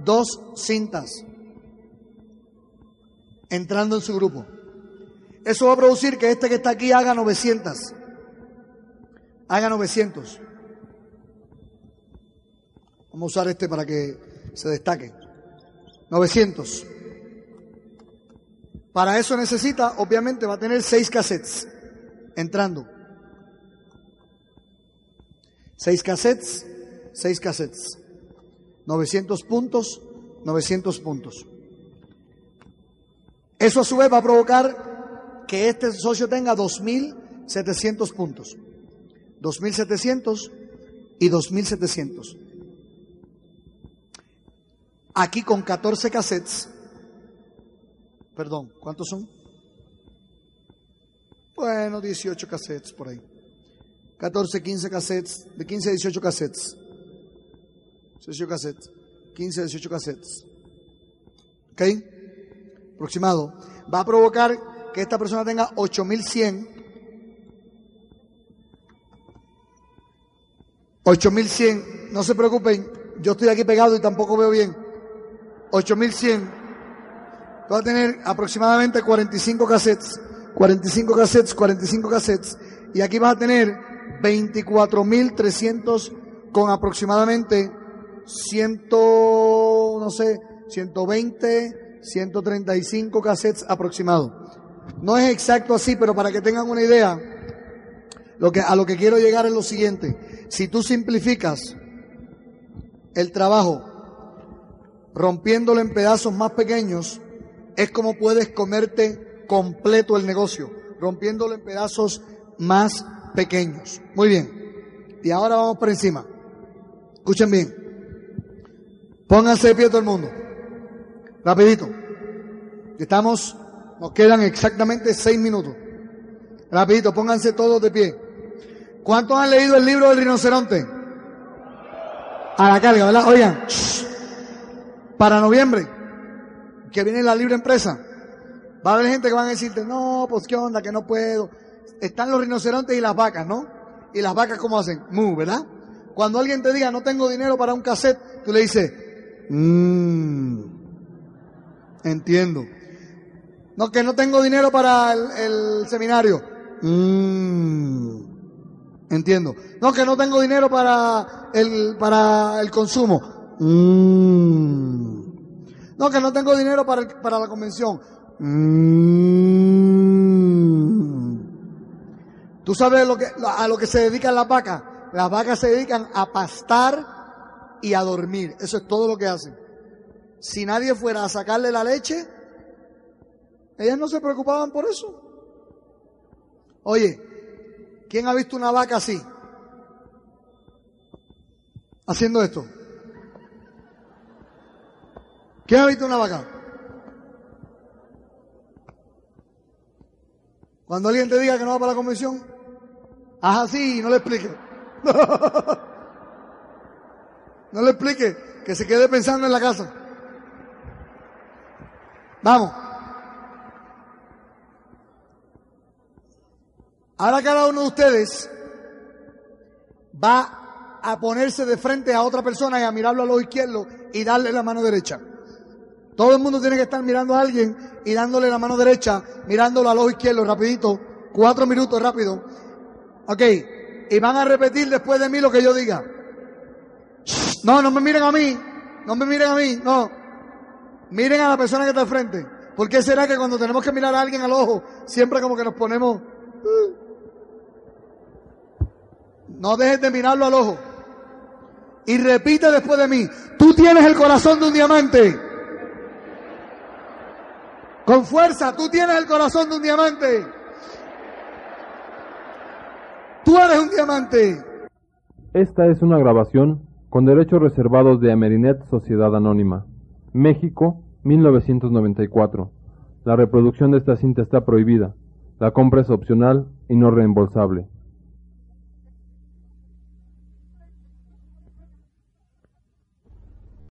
dos cintas entrando en su grupo. Eso va a producir que este que está aquí haga 900. Haga 900. Vamos a usar este para que se destaque. 900. Para eso necesita, obviamente, va a tener 6 cassettes entrando. 6 cassettes, 6 cassettes. 900 puntos, 900 puntos. Eso a su vez va a provocar que este socio tenga 2.700 puntos. 2.700 y 2.700. Aquí con 14 cassettes. Perdón, ¿cuántos son? Bueno, 18 cassettes por ahí. 14, 15 cassettes, de 15 a 18 cassettes. 18 cassettes. 15 a 18 cassettes. ¿Ok? Aproximado. Va a provocar que esta persona tenga 8100. 8100. No se preocupen, yo estoy aquí pegado y tampoco veo bien. 8100. Va a tener aproximadamente 45 cassettes. 45 cassettes, 45 cassettes. Y aquí vas a tener 24.300 con aproximadamente 100, no sé, 120, 135 cassettes aproximado. No es exacto así, pero para que tengan una idea, lo que, a lo que quiero llegar es lo siguiente. Si tú simplificas el trabajo rompiéndolo en pedazos más pequeños, es como puedes comerte completo el negocio, rompiéndolo en pedazos más pequeños. Muy bien. Y ahora vamos por encima. Escuchen bien. Pónganse de pie todo el mundo. Rapidito. Estamos, nos quedan exactamente seis minutos. Rapidito, pónganse todos de pie. ¿Cuántos han leído el libro del rinoceronte? A la carga, ¿verdad? Oigan, para noviembre, que viene la libre empresa, va a haber gente que van a decirte, no, pues qué onda, que no puedo. Están los rinocerontes y las vacas, ¿no? Y las vacas, ¿cómo hacen? Mu, ¿verdad? Cuando alguien te diga, no tengo dinero para un cassette, tú le dices, mmm, entiendo. No, que no tengo dinero para el, seminario. Mmm, entiendo. No, que no tengo dinero para el, para el consumo. Mmm. No, que no tengo dinero para, para la convención. Mmm. ¿Tú sabes a lo que se dedican las vacas? Las vacas se dedican a pastar y a dormir. Eso es todo lo que hacen. Si nadie fuera a sacarle la leche, ellas no se preocupaban por eso. Oye, ¿quién ha visto una vaca así? Haciendo esto. ¿Quién ha visto una vaca? Cuando alguien te diga que no va para la convención, haz así y no le explique. (laughs) no le explique, que se quede pensando en la casa. Vamos. Ahora cada uno de ustedes va a ponerse de frente a otra persona y a mirarlo a los izquierdo y darle la mano derecha. Todo el mundo tiene que estar mirando a alguien y dándole la mano derecha, mirándolo al ojo izquierdo, rapidito, cuatro minutos rápido. Ok, y van a repetir después de mí lo que yo diga. No, no me miren a mí, no me miren a mí, no. Miren a la persona que está al frente. ¿Por qué será que cuando tenemos que mirar a alguien al ojo, siempre como que nos ponemos... Uh? No dejes de mirarlo al ojo. Y repite después de mí, tú tienes el corazón de un diamante. Con fuerza, tú tienes el corazón de un diamante. Tú eres un diamante. Esta es una grabación con derechos reservados de Amerinet Sociedad Anónima, México, 1994. La reproducción de esta cinta está prohibida. La compra es opcional y no reembolsable.